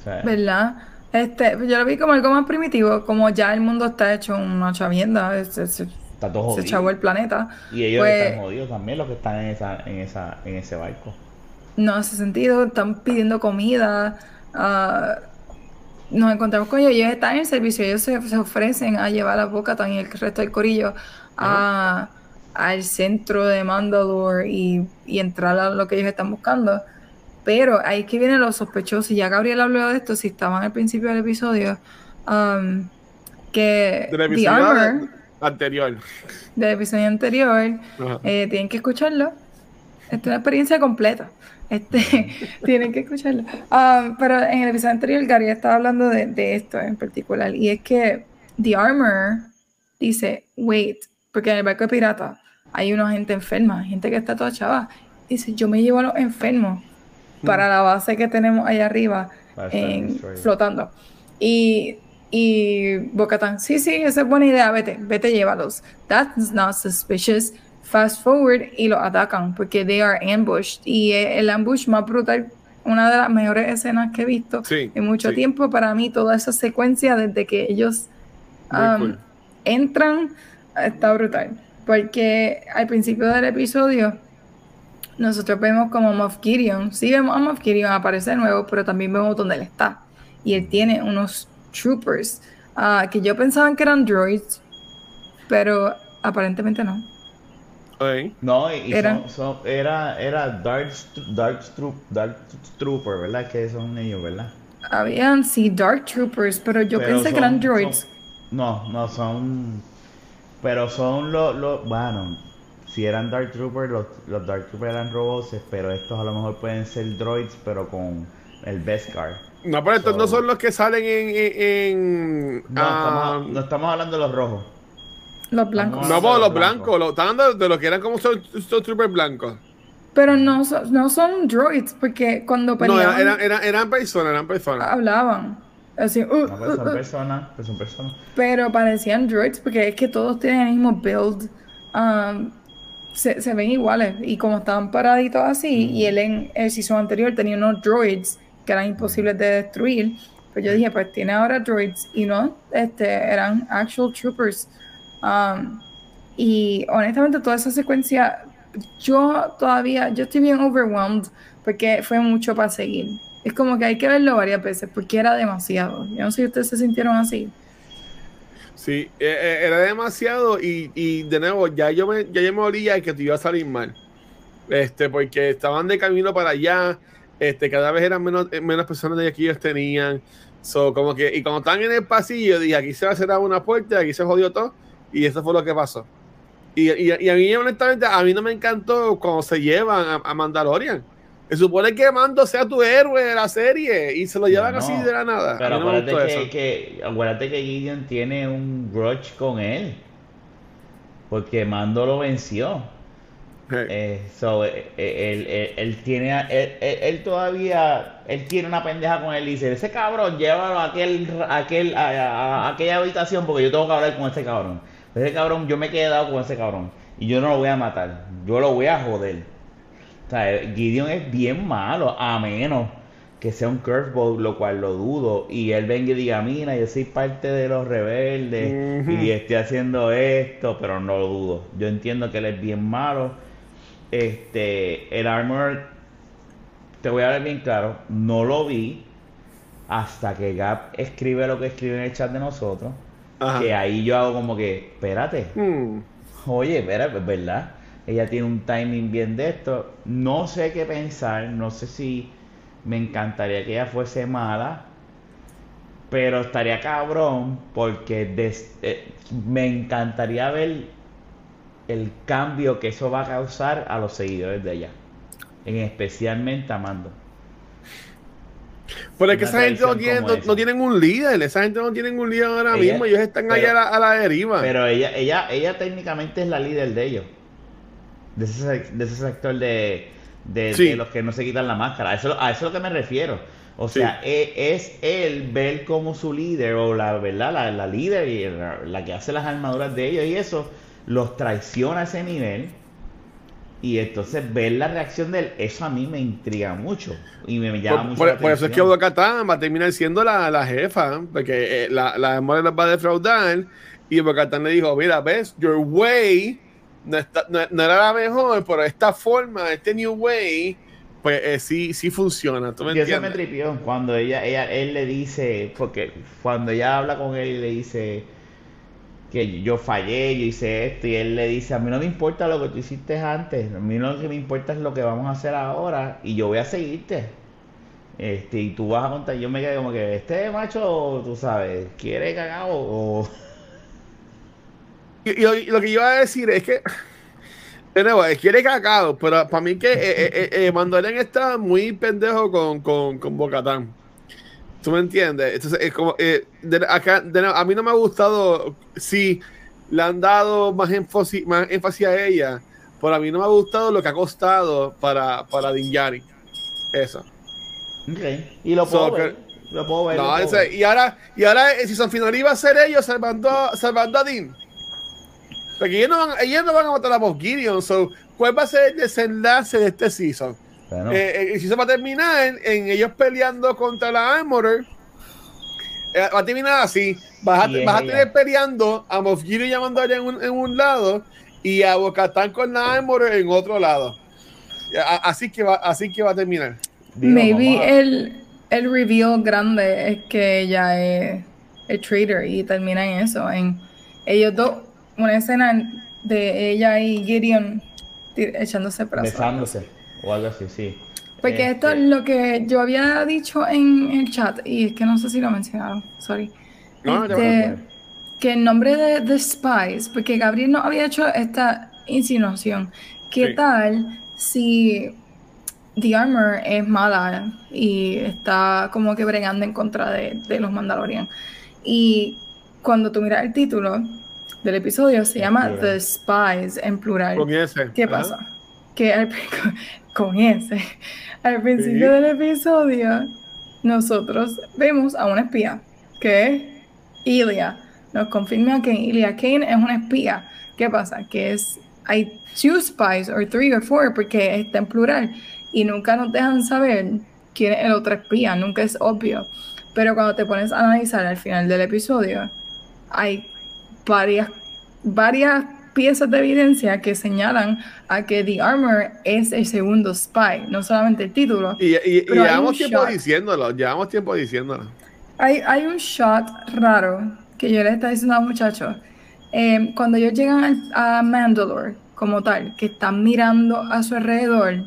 O sea, ¿Verdad? Este, yo lo vi como algo más primitivo, como ya el mundo está hecho una chavienda, se, se, está todo se chavó el planeta. Y ellos Pues- están jodidos también, los que están en, esa, en, esa, en ese barco. No hace sentido, están pidiendo comida. ah, nos encontramos con ellos, ellos están en el servicio, ellos se, se ofrecen a llevar a Boca y el resto del corillo a, al centro de Mandalore y, y entrar a lo que ellos están buscando. Pero ahí es que vienen los sospechosos, y ya Gabriel habló de esto, si estaban al principio del episodio, um, que Del The episodio Armor anterior. del episodio anterior eh, tienen que escucharlo. Esta es una experiencia completa. Este, [LAUGHS] tienen que escucharlo. Ah, pero en el episodio anterior, Gary estaba hablando de, de esto en particular. Y es que The Armor dice, wait, porque en el barco de pirata hay una gente enferma, gente que está toda chava. Dice, yo me llevo a los enfermos para la base que tenemos allá arriba, en- flotando. Y, y Bocatan, sí, sí, esa es buena idea, vete, vete, llévalos. That's not suspicious. Fast forward y lo atacan porque they are ambushed. Y eh, el ambush más brutal, una de las mejores escenas que he visto Sí, en mucho sí. tiempo para mí, toda esa secuencia desde que ellos um, cool. entran, está brutal. Porque al principio del episodio, nosotros vemos como Moff Gideon, sí vemos a Moff Gideon aparecer nuevo, pero también vemos dónde él está. Y él tiene unos troopers ah, que yo pensaba que eran droids, pero aparentemente no. No, y, y Era. son- son- era, era Dark, Dark, Troop, Dark Trooper, ¿verdad? Que son ellos, ¿verdad? Habían sí Dark Troopers, pero yo Pero pensé que eran droids. son- no, no son. Pero son los. los bueno, si eran Dark Troopers, los, los Dark Troopers eran robots, pero estos a lo mejor pueden ser droids, pero con el Beskar. No, pero estos So- no son los que salen en. en, en- No, ah, estamos, no estamos hablando de los rojos. Los blancos. no, no, por los los blancos. blancos. Los, están hablando de los que eran como Stormtroopers blancos. Pero no, son- no son droids, porque cuando No, peleaban eran, eran, eran, eran personas, eran personas. hablaban. Así, uh, No, pues uh, son uh, personas, pues son personas. pero parecían droids porque es que todos tienen el mismo build. um, se, se ven iguales. Y como estaban paraditos así, y él en el season anterior tenía unos droids que eran imposibles de destruir. Pues yo dije, pues tiene ahora droids. Y no, este, eran actual troopers. Um, y honestamente toda esa secuencia, yo todavía, yo estoy bien overwhelmed porque fue mucho para seguir. Es como que hay que verlo varias veces porque era demasiado. Yo no sé si ustedes se sintieron así. Sí, eh, eh, era demasiado y, y de nuevo, ya yo me, ya yo me olía que te iba a salir mal. Este, porque estaban de camino para allá, este, cada vez eran menos, eh, menos personas de que ellos tenían. So, como que, y cuando estaban en el pasillo, dije, aquí se va a cerrar una puerta, aquí se jodió todo, y eso fue lo que pasó. Y, y, a mí, honestamente, a mí no me encantó cuando se llevan a, Mandalorian. Se supone que Mando sea tu héroe de la serie y se lo llevan así de la nada. Pero acuérdate, que, acuérdate que Gideon tiene un grudge con él. Porque Mando lo venció. Eh, so, eh, eh, él, tiene, él, todavía, él tiene una pendeja con él y dice, ese cabrón, llévalo a, aquel, aquel, a, aquella habitación porque yo tengo que hablar con ese cabrón. Ese cabrón, yo me he quedado con ese cabrón y yo no lo voy a matar, yo lo voy a joder. O sea, Gideon es bien malo, a menos que sea un curveball, lo cual lo dudo, y él venga y diga, mira, yo soy parte de los rebeldes y estoy haciendo esto, pero no lo dudo. Yo entiendo que él es bien malo este, el Armor, te voy a ver bien claro, no lo vi hasta que Gap escribe lo que escribe en el chat de nosotros. Que ahí yo hago como que, espérate, hmm. oye, espérate, es verdad. Ella tiene un timing bien de esto. No sé qué pensar, no sé si me encantaría que ella fuese mala, pero estaría cabrón porque eh, me encantaría ver el cambio que eso va a causar a los seguidores de allá. En especialmente a Mando. Pero es que esa gente no, tiene, no, tienen un líder, esa gente no tienen un líder ahora mismo, ellos están allá a la, deriva. Pero ella, ella, ella técnicamente es la líder de ellos. De ese, de ese sector de, de, los que no se quitan la máscara. A eso, a eso es lo que me refiero. O sea, e, es, él ver como su líder, o la verdad, la, la líder y la, que hace las armaduras de ellos y eso, los traiciona a ese nivel. Y entonces ver la reacción de él, eso a mí me intriga mucho. Y me, llama mucho por, por eso es que Bocatán va a terminar siendo la, la jefa, porque eh, la, la memoria va a defraudar. Y Bocatán le dijo: Mira, ves, your way no, no, era la mejor, pero esta forma, este new way, pues eh, sí, sí funciona. ¿tú me Yo me tripió cuando ella, ella, él le dice, porque cuando ella habla con él y le dice que yo fallé, yo hice esto, y él le dice, a mí no me importa lo que tú hiciste antes, a mí lo que me importa es lo que vamos a hacer ahora, y yo voy a seguirte. Este, y tú vas a contar, yo me quedé como que, este macho, tú sabes, quiere cagado o... Y, lo, que iba a decir es que, de nuevo, quiere cagado, pero para mí que eh, eh, eh, eh está muy pendejo con, con, con Bocatán. ¿Tú me entiendes? Entonces, es como, eh, acá, a mí no me ha gustado, si le han dado más énfasis, más énfasis a ella, pero a mí no me ha gustado lo que ha costado para, para Dinjari. Eso. Ok. Y lo puedo ver. Lo puedo ver. No, ese, y ahora, y ahora eh, si son final iba a ser ellos salvando, salvando a Dean. Porque ellos no, van, ellos no van a matar a Bob Gideon. So, ¿Cuál va a ser el desenlace de este season? Eh, eh, si se va a terminar en, ellos peleando contra la Armorer, eh, va a terminar así. Vas a, tener peleando a Moff Gideon llamando allá en un, en un lado y a Bocatán con la Armorer en otro lado. Así que va, así que va a terminar. Maybe el, el reveal grande es que ella es el trader y termina en eso, en ellos dos, una escena de ella y Gideon echándose Besándose. O algo así, sí. Porque esto es este lo que yo había dicho en el chat, y es que no sé si lo mencionaron, sorry. Este, que el nombre de The Spies, porque Gabriel no había hecho esta insinuación. ¿Qué tal si The Armor es mala y está como que bregando en contra de, los Mandalorian? Y cuando tú miras el título del episodio, se llama The Spies en plural. ¿Qué pasa? Que al, [LAUGHS] con ese. [LAUGHS] Al principio del episodio, nosotros vemos a una espía, que es Ilia. Nos confirma que Ilia Kane es una espía. ¿Qué pasa? Que es hay two spies, or three or four, porque está en plural. Y nunca nos dejan saber quién es el otro espía, nunca es obvio. Pero cuando te pones a analizar al final del episodio, hay varias, varias piezas de evidencia que señalan a que The Armor es el segundo spy, no solamente el título. Y, llevamos tiempo diciéndolo, llevamos tiempo diciéndolo. Hay, hay un shot raro que yo le estaba diciendo a los muchachos. Eh, cuando ellos llegan a Mandalore, como tal, que están mirando a su alrededor,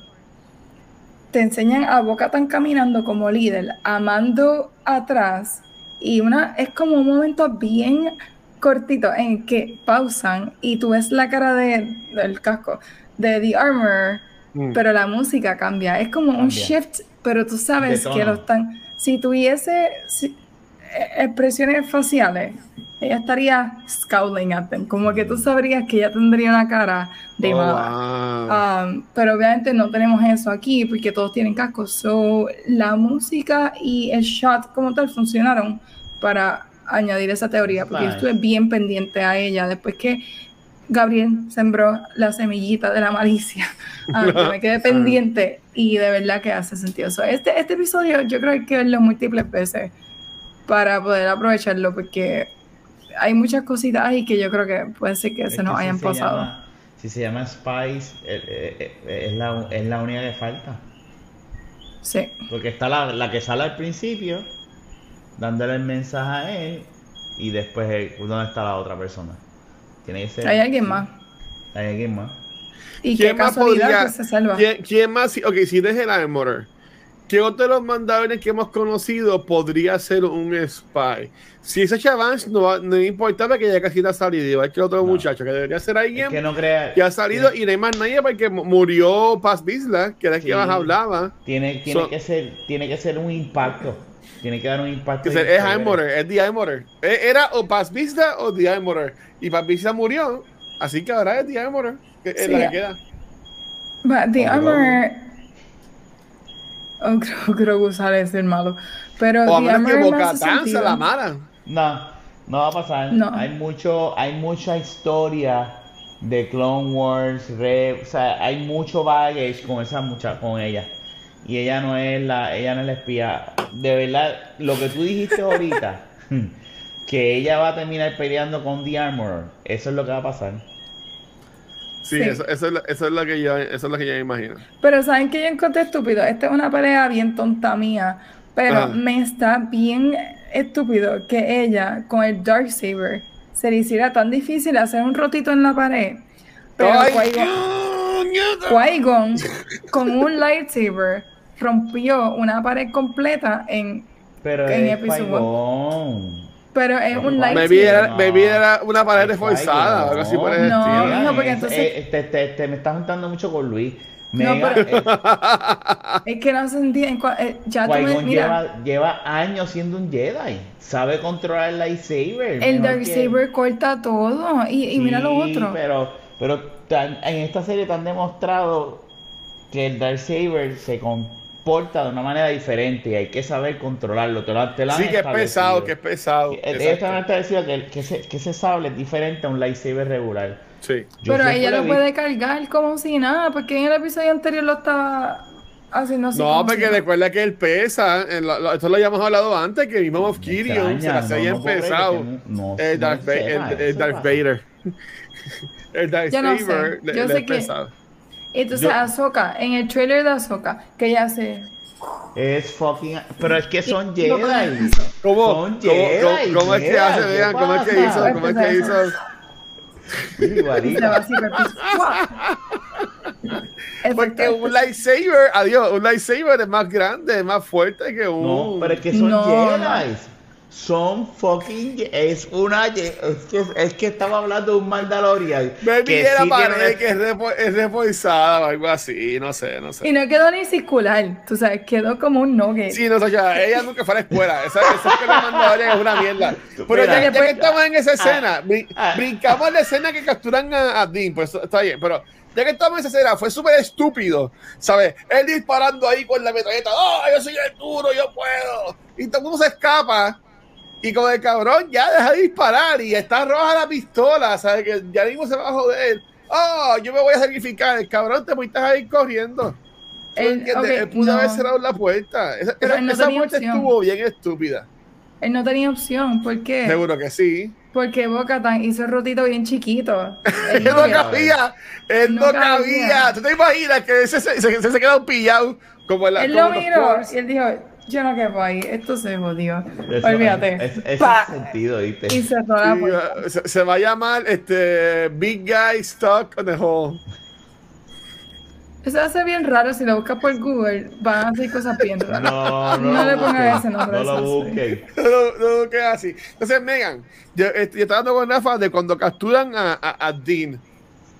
te enseñan a Boca tan caminando como líder, amando atrás, y una es como un momento bien cortitos en que pausan y tú ves la cara de, del casco de The Armor, Mm. pero la música cambia. Es como un shift, pero tú sabes que lo están. Si tuviese si- eh, expresiones faciales, ella estaría scowling at them, como que tú sabrías que ella tendría una cara de Oh, mala. wow. Um, pero obviamente no tenemos eso aquí porque todos tienen cascos. So, la música y el shot como tal funcionaron para añadir esa teoría porque yo estuve bien pendiente a ella después que Gabriel sembró la semillita de la malicia. [LAUGHS] Ah, yo me quedé [LAUGHS] pendiente y de verdad que hace sentido. So, este, este episodio yo creo que hay que verlo múltiples veces para poder aprovecharlo porque hay muchas cositas ahí que yo creo que puede ser que Es se nos que si hayan se pasado. llama- si se llama Spice, eh, eh, es, la, es la única que falta. Sí. Porque está la, la que sale al principio, dándole el mensaje a él, y después, eh, ¿dónde está la otra persona? Tiene que ser. Hay alguien más. Hay alguien más. Y ¿Quién qué más casualidad podría- que se salva. ¿Quién, quién más? Ok, si eres el Armorer, ¿qué otro de los mandadores que hemos conocido podría ser un spy? Si ese Chavance no, va- no importaba que ya casi está salido, igual que el otro No. muchacho, que debería ser alguien Es que no crea. que ha salido y no hay más nadie porque mu- murió Paz Bisla, que era Sí. que más hablaba. Tiene, tiene, So- que ser, tiene que ser un impacto. Tiene que dar un impacto. Es chévere. Armorer, es The Armorer. Eh, Era o Paz Bisla o The Armorer. Y Paz Bisla murió, así que ahora es The que es Sí. la que queda. But The Armor. Oh, creo, creo que sale ese malo. Pero O a The menos que Bocatán se la mara. No, no va a pasar. No. Hay mucho, hay mucha historia de Clone Wars, Re- o sea, hay mucho baggage con esa mucha, con ella. Y ella no es la, ella no es la espía. De verdad, lo que tú dijiste ahorita, [LAUGHS] que ella va a terminar peleando con The Armorer, eso es lo que va a pasar. Sí, Sí. Eso, eso es lo, eso es lo que yo, eso es lo que yo me imagino. Pero ¿saben que yo encontré estúpido? Esta es una pelea bien tonta mía. Pero Ajá. me está bien estúpido que ella, con el Darksaber, se le hiciera tan difícil hacer un rotito en la pared. Pero Qui-Gon- Qui-Gon, con un lightsaber, rompió una pared completa en. Pero En es episodio. Pero es un Maybe Maybe lightsaber. era, No. maybe era una pared Es reforzada o Qui-Gon. algo así por el No, estilo. no, porque Es- entonces- eh, te, te- te me estás juntando mucho con Luis. No, Mega, pero- eh, [LAUGHS] Es que no se entiende. eh, Ya tú me, mira, lleva, lleva años siendo un Jedi. Sabe controlar el lightsaber. el mejor que- Darksaber corta todo. Y, y mira lo Sí, otro. Pero, pero tan- en esta serie te han demostrado que el Darksaber se comporta de una manera diferente y hay que saber controlarlo. Te lo, te lo Sí, que es pesado, que es pesado. Eh, Ellos te han establecido que, que, ese, que ese sable es diferente a un lightsaber regular. Sí. Yo Pero ella lo vi- puede cargar como si nada, porque en el episodio anterior lo estaba haciendo así. No, porque si- recuerda que él pesa. en lo- lo- esto lo habíamos hablado antes, que mismo Moff Me Gideon se la no- hacía no creer pesado. no- no- El no Darth, el- el eso, Darth. Vader. [LAUGHS] El Darth Yo no sé. Saber le- Yo le sé es que- pesado. Entonces, Yo- Ahsoka, en el trailer de Ahsoka, que ella hace. Es fucking. Pero es que son Jedi. ¿Cómo, Son cómo, cómo- Jedi, cómo es que Jedi, hace? ¿qué Vean, ¿cómo es que pasa? hizo? ¿Cómo es que hizo? Y se va así por el piso. Porque un lightsaber, adiós, un lightsaber es más grande, es más fuerte que un. No, pero es que son No, Jedi. Son fucking. Es una. Es que, es que estaba hablando de un Mandalorian. Baby que era sí pared tiene- que es, repo- es reforzada o algo así, no sé, no sé. Y no quedó ni circular, tú sabes, quedó como un nugget. Sí, no, Sasha, ella nunca fue a la escuela. [LAUGHS] Esa, esa escuela mandadora es una mierda. Pero Mira, ya, ya que estamos en esa escena, brin- ah. brincamos la escena que capturan a, a Dean, pues está bien, pero ya que estamos en esa escena, fue súper estúpido, ¿sabes? Él disparando ahí con la metralleta, ¡oh, yo soy el duro, yo puedo! Y todo el mundo se escapa. Y con el cabrón ya deja de disparar y está roja la pistola, ¿sabes? Que ya mismo se va a joder. ¡Oh, yo me voy a sacrificar! El cabrón te fuiste a ir corriendo. ¿Tú Él- entiendes? ok, Él pudo haber cerrado la puerta. Esa, esa- no muerte opción. estuvo bien estúpida. Él no tenía opción, ¿por qué? Seguro que sí. Porque Bocatan hizo el rotito bien chiquito. [LAUGHS] Él no cabía. Él no, No cabía. cabía. ¿Tú te imaginas que ese se, se, se, se quedó pillado como en la Él como lo miró y él dijo, yo no quepo ahí, esto se jodió. Eso- Olvídate. es- Ese Pa. sentido, ¿viste? Y puerta. se, se va a llamar este Big Guy Stuck on the Hole. Eso va a ser bien raro si lo buscas por Google. Van a hacer cosas bien raras. No, no, No le lo pongas busquen, ese nombre, No lo busquen. [LAUGHS] no, no, que así. Entonces, Megan, yo, eh, yo estaba hablando con Rafa de cuando capturan a, a, a Dean.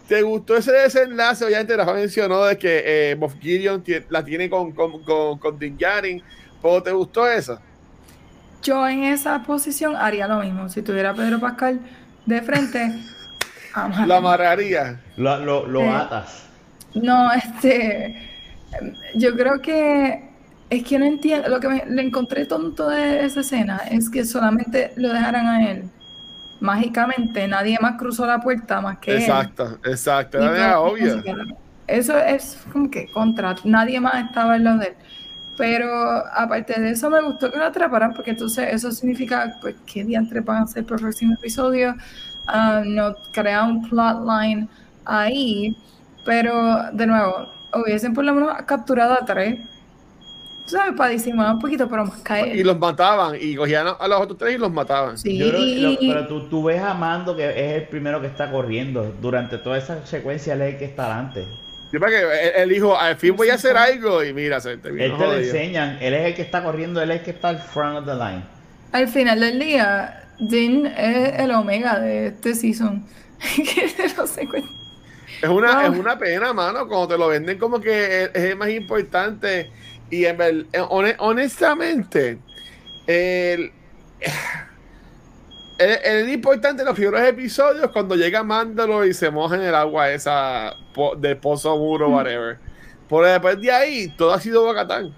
¿Te gustó ese desenlace? Obviamente Rafa mencionó de que eh, Moff Gideon la tiene con, con, con, con Din Djarin. ¿Pero te gustó eso? Yo en esa posición haría lo mismo. Si tuviera a Pedro Pascal de frente, [LAUGHS] amarlo. La amarraría. Lo, lo, lo Eh. atas. No, este. Yo creo que. Es que no entiendo. Lo que me, le encontré tonto de esa escena es que solamente lo dejaran a él. Mágicamente, nadie más cruzó la puerta más que él. Exacto, exacto. Era obvio. Eso es como que contra. Nadie más estaba al lado de él. Pero aparte de eso, me gustó que lo atraparan, porque entonces eso significa pues, qué diantre van a hacer para el próximo episodio. Ah, no crea un plotline ahí. Pero de nuevo, hubiesen por lo menos capturado a tres. ¿Sabes? Para disimular un poquito, pero más Y caer. los mataban. Y cogían a los otros tres y los mataban. Sí, Yo creo que lo- y- pero tú, tú ves a Mando que es el primero que está corriendo. Durante toda esa secuencia él es el que está adelante. Creo que él, él dijo, al fin voy a hacer algo. Y mira, se terminó Él te lo enseñan, él es el que está corriendo, él es el que está al front of the line. al final del día, Dean es el omega de este season. [LAUGHS] que no Es una, Wow. es una pena, mano, cuando te lo venden como que es, el más importante. Y en ver- eh, hone- honestamente, el, el, el importante en los primeros episodios cuando llega Mándalo y se moja en el agua esa po- de pozo muro, whatever. Por después de ahí, todo ha sido Bacatán.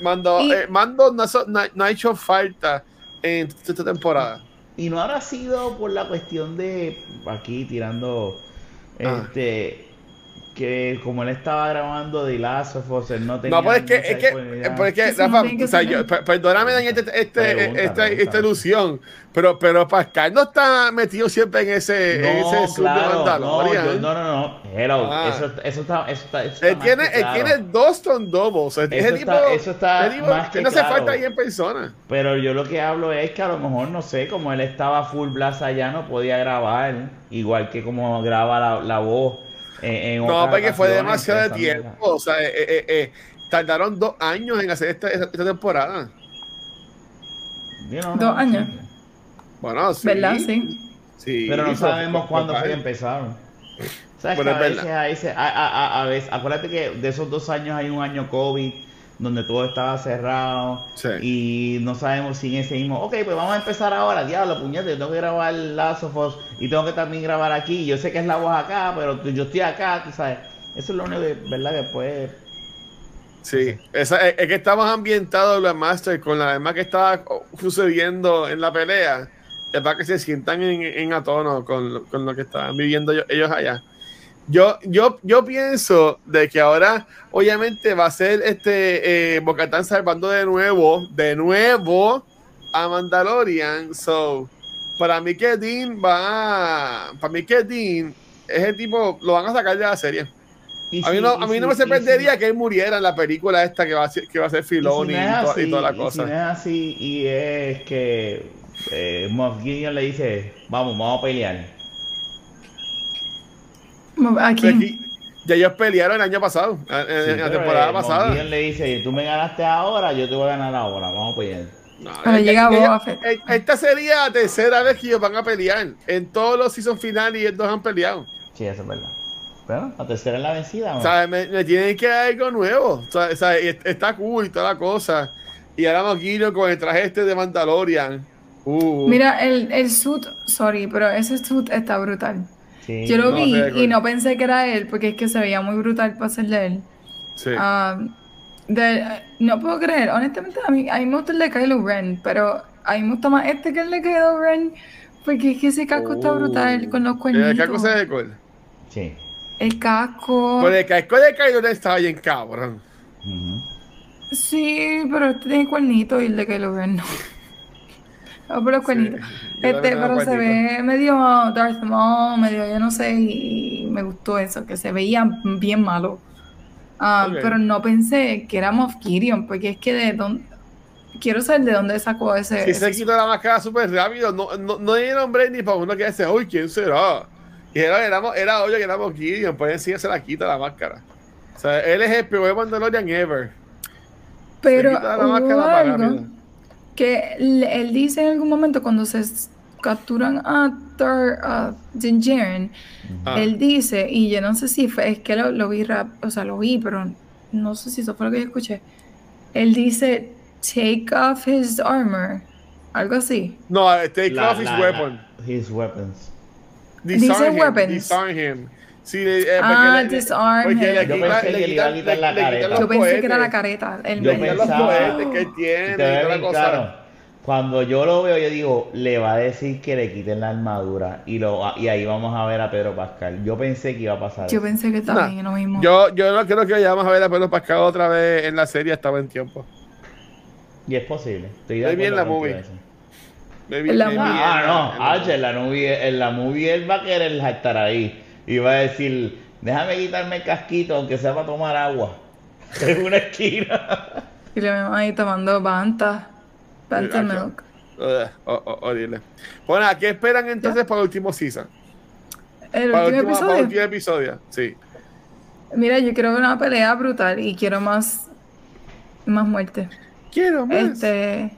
Mando, Y- eh, Mando no ha hecho falta en esta temporada. Y no habrá sido por la cuestión de aquí tirando Ah. este que como él estaba grabando de Last of Us, él no tenía No, pues es que, es que, pues es que, Rafa, no o sea, yo- per- perdóname este, este- Pregunta, esta, pregunta. esta ilusión, pero, pero Pascal no está metido siempre en ese, en ese No, sub de claro, no, yo- no, no, no, hello, Ah. eso, eso está, eso está, eso está Él tiene, él claro. tiene dos ton doubles. Ese Eso tipo, está- eso está tipo, más que no hace claro. falta ahí en persona. Pero yo lo que hablo es que a lo mejor, no sé, como él estaba full blast allá, no podía grabar, igual que como graba la, la voz eh, en No, porque fue demasiado de tiempo. O sea, eh, eh, eh, tardaron dos años en hacer esta, esta, temporada. Dos años. Bueno, sí. ¿Verdad? Sí. Sí, Pero no sabemos cuándo fue- que empezaron. ¿Sabes Bueno, que a es veces, a veces, a, a- a- a veces, acuérdate que de esos dos años hay un año COVID donde todo estaba cerrado Sí. y no sabemos si en ese mismo, ok, pues vamos a empezar ahora, diablo, puñete, yo tengo que grabar Last of Us y tengo que también grabar aquí, yo sé que es la voz acá, pero yo estoy acá, tú sabes, eso es lo único que, verdad, que puede, Sí, esa, es, es que estamos ambientados en la Master con la demás que estaba sucediendo en la pelea. Es para que se sientan en, en a tono con, lo- con lo que estaban viviendo ellos allá. Yo, yo, yo pienso de que ahora, obviamente, va a ser este eh, Bocatán salvando de nuevo, de nuevo a Mandalorian. So, para mí que Dean va para mí que Dean es el tipo, lo van a sacar de la serie. Y A mí no, y a mí no me y sorprendería que él muriera en la película esta que va a ser, que va a ser y si Filoni y, no y toda la y cosa. si no es así y es que eh, Moff Gideon le dice, vamos, vamos a pelear. Aquí. Aquí, ya ellos pelearon el año pasado, en, Sí, la temporada eh, pasada. Gideon le dice, tú me ganaste ahora, yo te voy a ganar ahora, vamos a pelear. No, llega Boba Fett. eh, Esta sería la tercera vez que ellos van a pelear. En todos los season finales ellos dos han peleado. Sí, eso es verdad. Pero la tercera es la vencida. ¿no? O sea, me, me tienen que dar algo nuevo. O sea, o sea, y est- está cool y toda la cosa. Y ahora Moquillo con el traje este de Mandalorian. Uh, Mira, el, el suit, sorry, pero ese suit está brutal. Sí. Yo lo No, vi y no pensé que era él, porque es que se veía muy brutal para ser de él. sí. Ah, de- no puedo creer, honestamente, a mí, a mí me gusta el de Kylo Ren, pero a mí me gusta más este que el de Kylo Ren, porque es que ese casco está brutal con los Uh, El cuernitos. casco se ve cool. Sí. El casco. Pero el casco de Kylo Ren estaba bien cabrón. Ujú. Sí, pero este tiene cuernitos y el de Kylo Ren no. [LAUGHS] [LAUGHS] Yo Este, pero se ve medio Darth Maul, medio yo no sé, y me gustó eso, que se veía bien malo. Ah. Pero no pensé que era Moff Gideon, porque es que de dónde... Quiero saber de dónde sacó ese... Si se ese- quitó la máscara súper rápido, no, no, no dieron nombre ni para uno que dice, uy, ¿quién será? Y era, éramos- era obvio que éramos Gideon, pues sí se la quita la máscara. O sea, él es el peor Mandalorian ever. Pero Se quita la máscara para. Que él, él dice en algún momento cuando se capturan a Thor, a Din Djarin, Ah. él dice, y yo no sé si fue, es que lo, lo vi rap, o sea, lo vi, pero no sé si eso fue lo que yo escuché. Él dice, take off his armor, algo así. No, eh, take La- off his la- weapon. la- his weapons. Dice Disarm him. weapons. Disarm him. Sí, eh, porque Ah, disarm porque le him. Yo quita- pensé le que le iba a quitan- quitar la quitan careta. los Yo pensé que era la careta. El Yo quitan los pensaba- cohetes que tiene cosa. claro, cuando yo lo veo, yo digo, le va a decir que le quiten la armadura y lo y ahí vamos a ver a Pedro Pascal. Yo pensé que iba a pasar. Yo eso. pensé que también lo mismo. Yo, yo no creo que vayamos a ver a Pedro Pascal otra vez en la serie hasta buen tiempo. Y es posible. Estoy de Muy bien acuerdo la movie. en En la en Ah, en no, la H, en la movie, en la movie él va a querer estar ahí. Y va a decir, déjame quitarme el casquito, aunque sea para tomar agua. [LAUGHS] En una esquina. Y le vemos ahí tomando Banta. Banta Milk. Ugh, oh, oh, horrible. Bueno, ¿qué esperan entonces para el último season? El Para último último, para el episodio. último episodio, sí. Mira, yo quiero ver una pelea brutal y quiero más, más muerte. Quiero más. Este,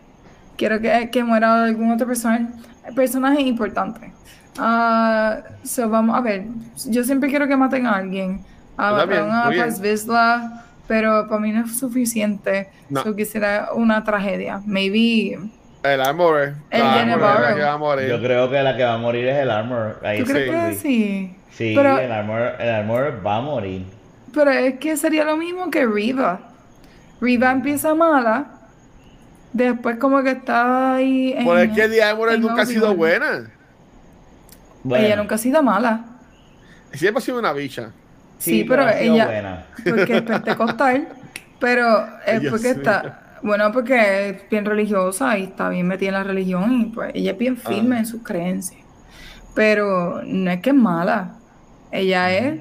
quiero que, que muera algún otro personaje, personaje importante. Ah, so vamos a ver. Yo siempre quiero que maten a alguien. Mataron a. Paz Vizsla, pero para mí no es suficiente. No. So quisiera una tragedia. Maybe. El Armorer. El La Jenna Armorer es la Barrow. que va a morir. Yo creo que la que va a morir es el Armor. Ahí ¿Tú sí. crees que sí? Sí, Pero- el Armor, el Armor va a morir. Pero es que sería lo mismo que Riva. Riva empieza mala. Después como que está ahí en... Pues es que Armorer en nunca ha sido buena. Bueno, Ella nunca ha sido mala. Siempre ha sido una bicha. Sí, pero ella- buena. [LAUGHS] Porque es pentecostal. pero es Dios porque está... Bueno, porque es bien religiosa y está bien metida en la religión y pues ella es bien firme Ah. en sus creencias. Pero no es que es mala. Ella es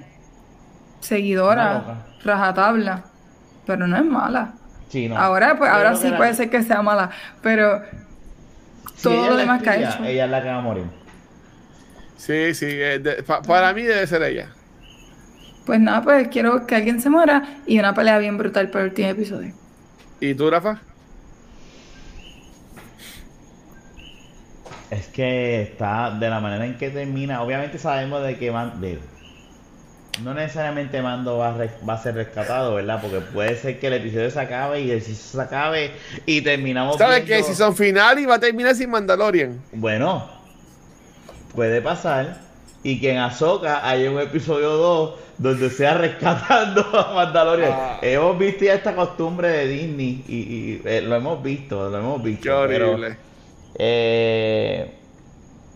seguidora, rajatabla. Pero no es mala. Sí, no. Ahora, pues, ahora sí puede ser que sea mala, pero si todo lo demás que ha hecho. Ella es la que va a morir. Sí, sí. eh, de- pa- para mí debe ser ella. pues nada, pues quiero que alguien se muera y una pelea bien brutal para el último episodio. ¿Y tú, Rafa? Es que está de la manera en que termina. Obviamente sabemos de que Man- de- no necesariamente Mando va a, res- va a ser rescatado, ¿verdad? Porque puede ser que el episodio se acabe y el se acabe y terminamos ¿Sabes viendo- que Si son final y va a terminar sin Mandalorian. Bueno, puede pasar y que en Ahsoka haya un episodio 2 donde sea rescatando a Mandalorian. Ah. Hemos visto ya esta costumbre de Disney y, y, eh, lo hemos visto, lo hemos visto. Qué pero, horrible. eh,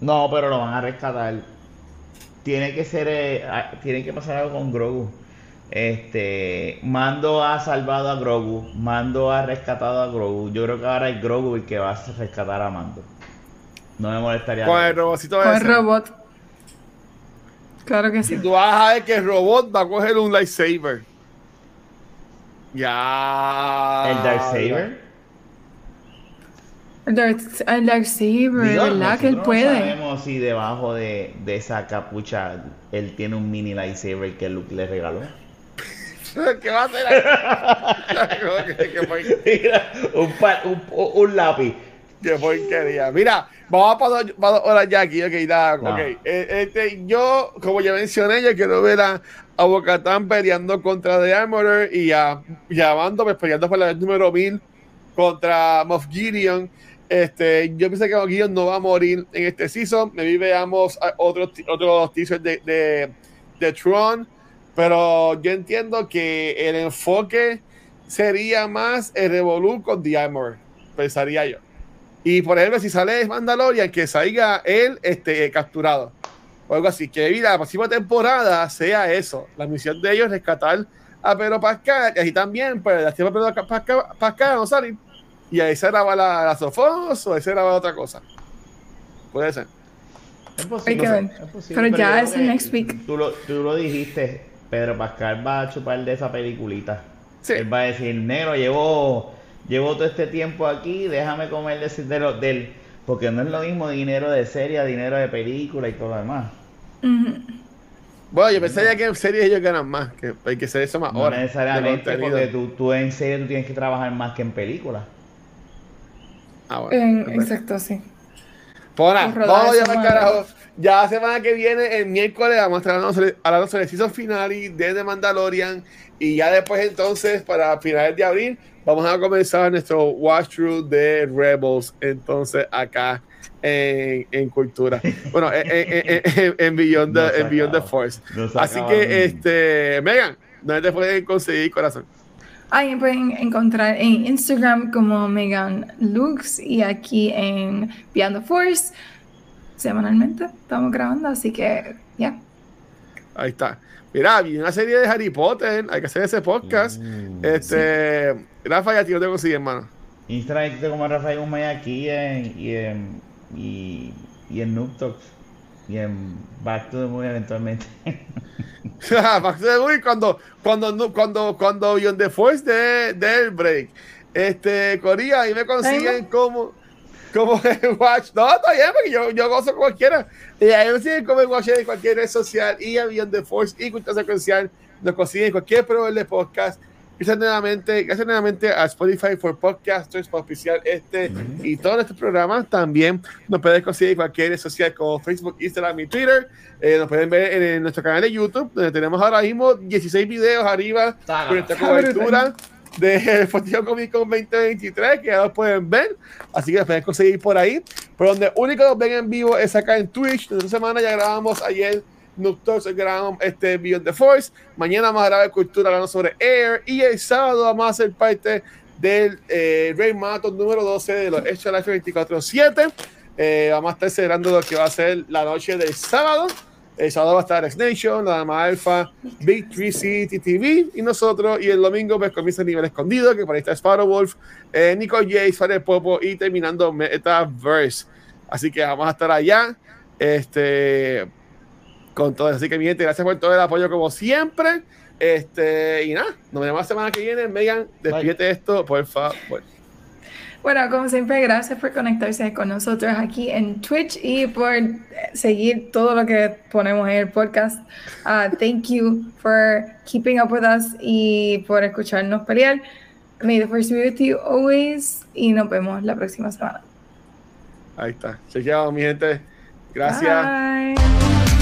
no, pero lo van a rescatar. Tiene que ser, eh, tiene que pasar algo con Grogu. Este, Mando ha salvado a Grogu, Mando ha rescatado a Grogu. Yo creo que ahora es Grogu el que va a rescatar a Mando. No me molestaría. Con el robotcito Con el ese. robot. Claro que Y sí. tú vas a ver que el robot va a coger un lightsaber. Ya. El Darksaber. El Digo, ¿verdad? Que él nosotros no puede. sabemos si debajo de, de esa capucha él tiene un mini lightsaber que Luke le regaló. [LAUGHS] [LAUGHS] ¿Qué va a hacer? ¿Qué, qué por- [LAUGHS] Mira, un, pa- un, un lápiz. qué porquería. Mira, vamos para dos horas ya aquí. Ok, da, No. ok. Eh, este, yo, como ya mencioné, yo quiero ver a, a Bo-Katan peleando contra The Armorer y a, y a pues, peleando por la vez número 1000 contra Moff Gideon. Este, yo pienso que Moff Gideon no va a morir en este season. Me veamos a otros otros teasers de, de, de Tron. Pero yo entiendo que el enfoque sería más el Revolu con The Armor, pensaría yo. Y por ejemplo, si sale Mandalorian, que salga él este, capturado o algo así. Que mira, la próxima temporada sea eso. La misión de ellos es rescatar a Pedro Pascal, y así también, pues la tiempo de Pedro Pascal, Pascal no salir. Y ahí se graba la, la Sofos o ahí se graba otra cosa. Puede ser. Es posible, Hay que ver. es posible, Pero ya es que next week. Tú lo, tú lo dijiste, Pedro Pascal va a chupar de esa peliculita. Sí. Él va a decir, negro, llevo, llevo todo este tiempo aquí, déjame comer de, lo- del... Porque no es lo mismo dinero de serie a dinero de película y todo lo demás. Bueno, yo pensaría que en series ellos ganan más, que hay que hacer eso más No horas. necesariamente, porque tú, tú en serie tú tienes que trabajar más que en películas. Ah, bueno, exacto, sí. Pues nada, vamos a carajo. Ya la semana que viene, el miércoles, vamos a estar hablando sobre, hablando sobre el season finale de The Mandalorian. Y ya después, entonces, para finales de abril, vamos a comenzar nuestro watch through de Rebels. Entonces, acá en, en Cultura. Bueno, en, en, en- en Beyond, the, en Beyond the. Force. No Así que, este, Megan, ¿dónde te pueden conseguir corazón? Ahí me pueden encontrar en Instagram como Megan Lux y aquí en Beyond the Force. Semanalmente estamos grabando, así que ya. Ahí está. Mira, vi una serie de Harry Potter. Hay que hacer ese podcast. Uh, Este, Rafa, ya tío, te consigue, hermano. Instagram como Rafael Guzmán aquí en, y en y, y en Noob Talks y en Back to the Moon eventualmente. [LAUGHS] Back to the Movie cuando, cuando, no- cuando, cuando Beyond the Force de, del break. Este, Corea, ahí me consiguen como, como [LAUGHS] el Watch. No, está bien, porque yo, yo gozo cualquiera. Y ahí me consiguen como el Watch de cualquier red social y a Beyond the Force y Cultura Secuencial. Nos consiguen en cualquier proveedor de podcast. Gracias nuevamente, gracias nuevamente a Spotify for Podcasters por oficial este y todos nuestros programas. También nos pueden conseguir en cualquier red social como Facebook, Instagram y Twitter. Eh, nos pueden ver en, en nuestro canal de YouTube, donde tenemos ahora mismo 16 videos arriba con nuestra brutal. cobertura de [LAUGHS] Festival Comic Con 2023, que ya los pueden ver. Así que los pueden conseguir por ahí. Pero donde único los ven en vivo es acá en Twitch. Esta semana ya grabamos ayer Talks, grabamos este Beyond the Force. Mañana vamos a grabar Cultura hablando sobre Air. Y el sábado vamos a hacer parte del eh, Rey Marathon número 12 de los Extra Life 24-7. Eh, vamos a estar celebrando lo que va a ser la noche del sábado. El sábado va a estar X Nation, la Dama Alpha, Big 3 City TV y nosotros. Y el domingo pues comienza el nivel escondido, que por ahí está Sparrow Wolf, eh, Nico J, Fare Popo y terminando Metaverse. Así que vamos a estar allá. Este con todo. Así que, mi gente, gracias por todo el apoyo como siempre. Este, y nada, nos vemos la semana que viene. Megan, despídete esto, por favor. Bueno, como siempre, gracias por conectarse con nosotros aquí en Twitch y por seguir todo lo que ponemos en el podcast. Uh, thank you for keeping up with us y por escucharnos pelear. May the force be with you always y nos vemos la próxima semana. Ahí está. Chequeado, mi gente. Gracias. Bye.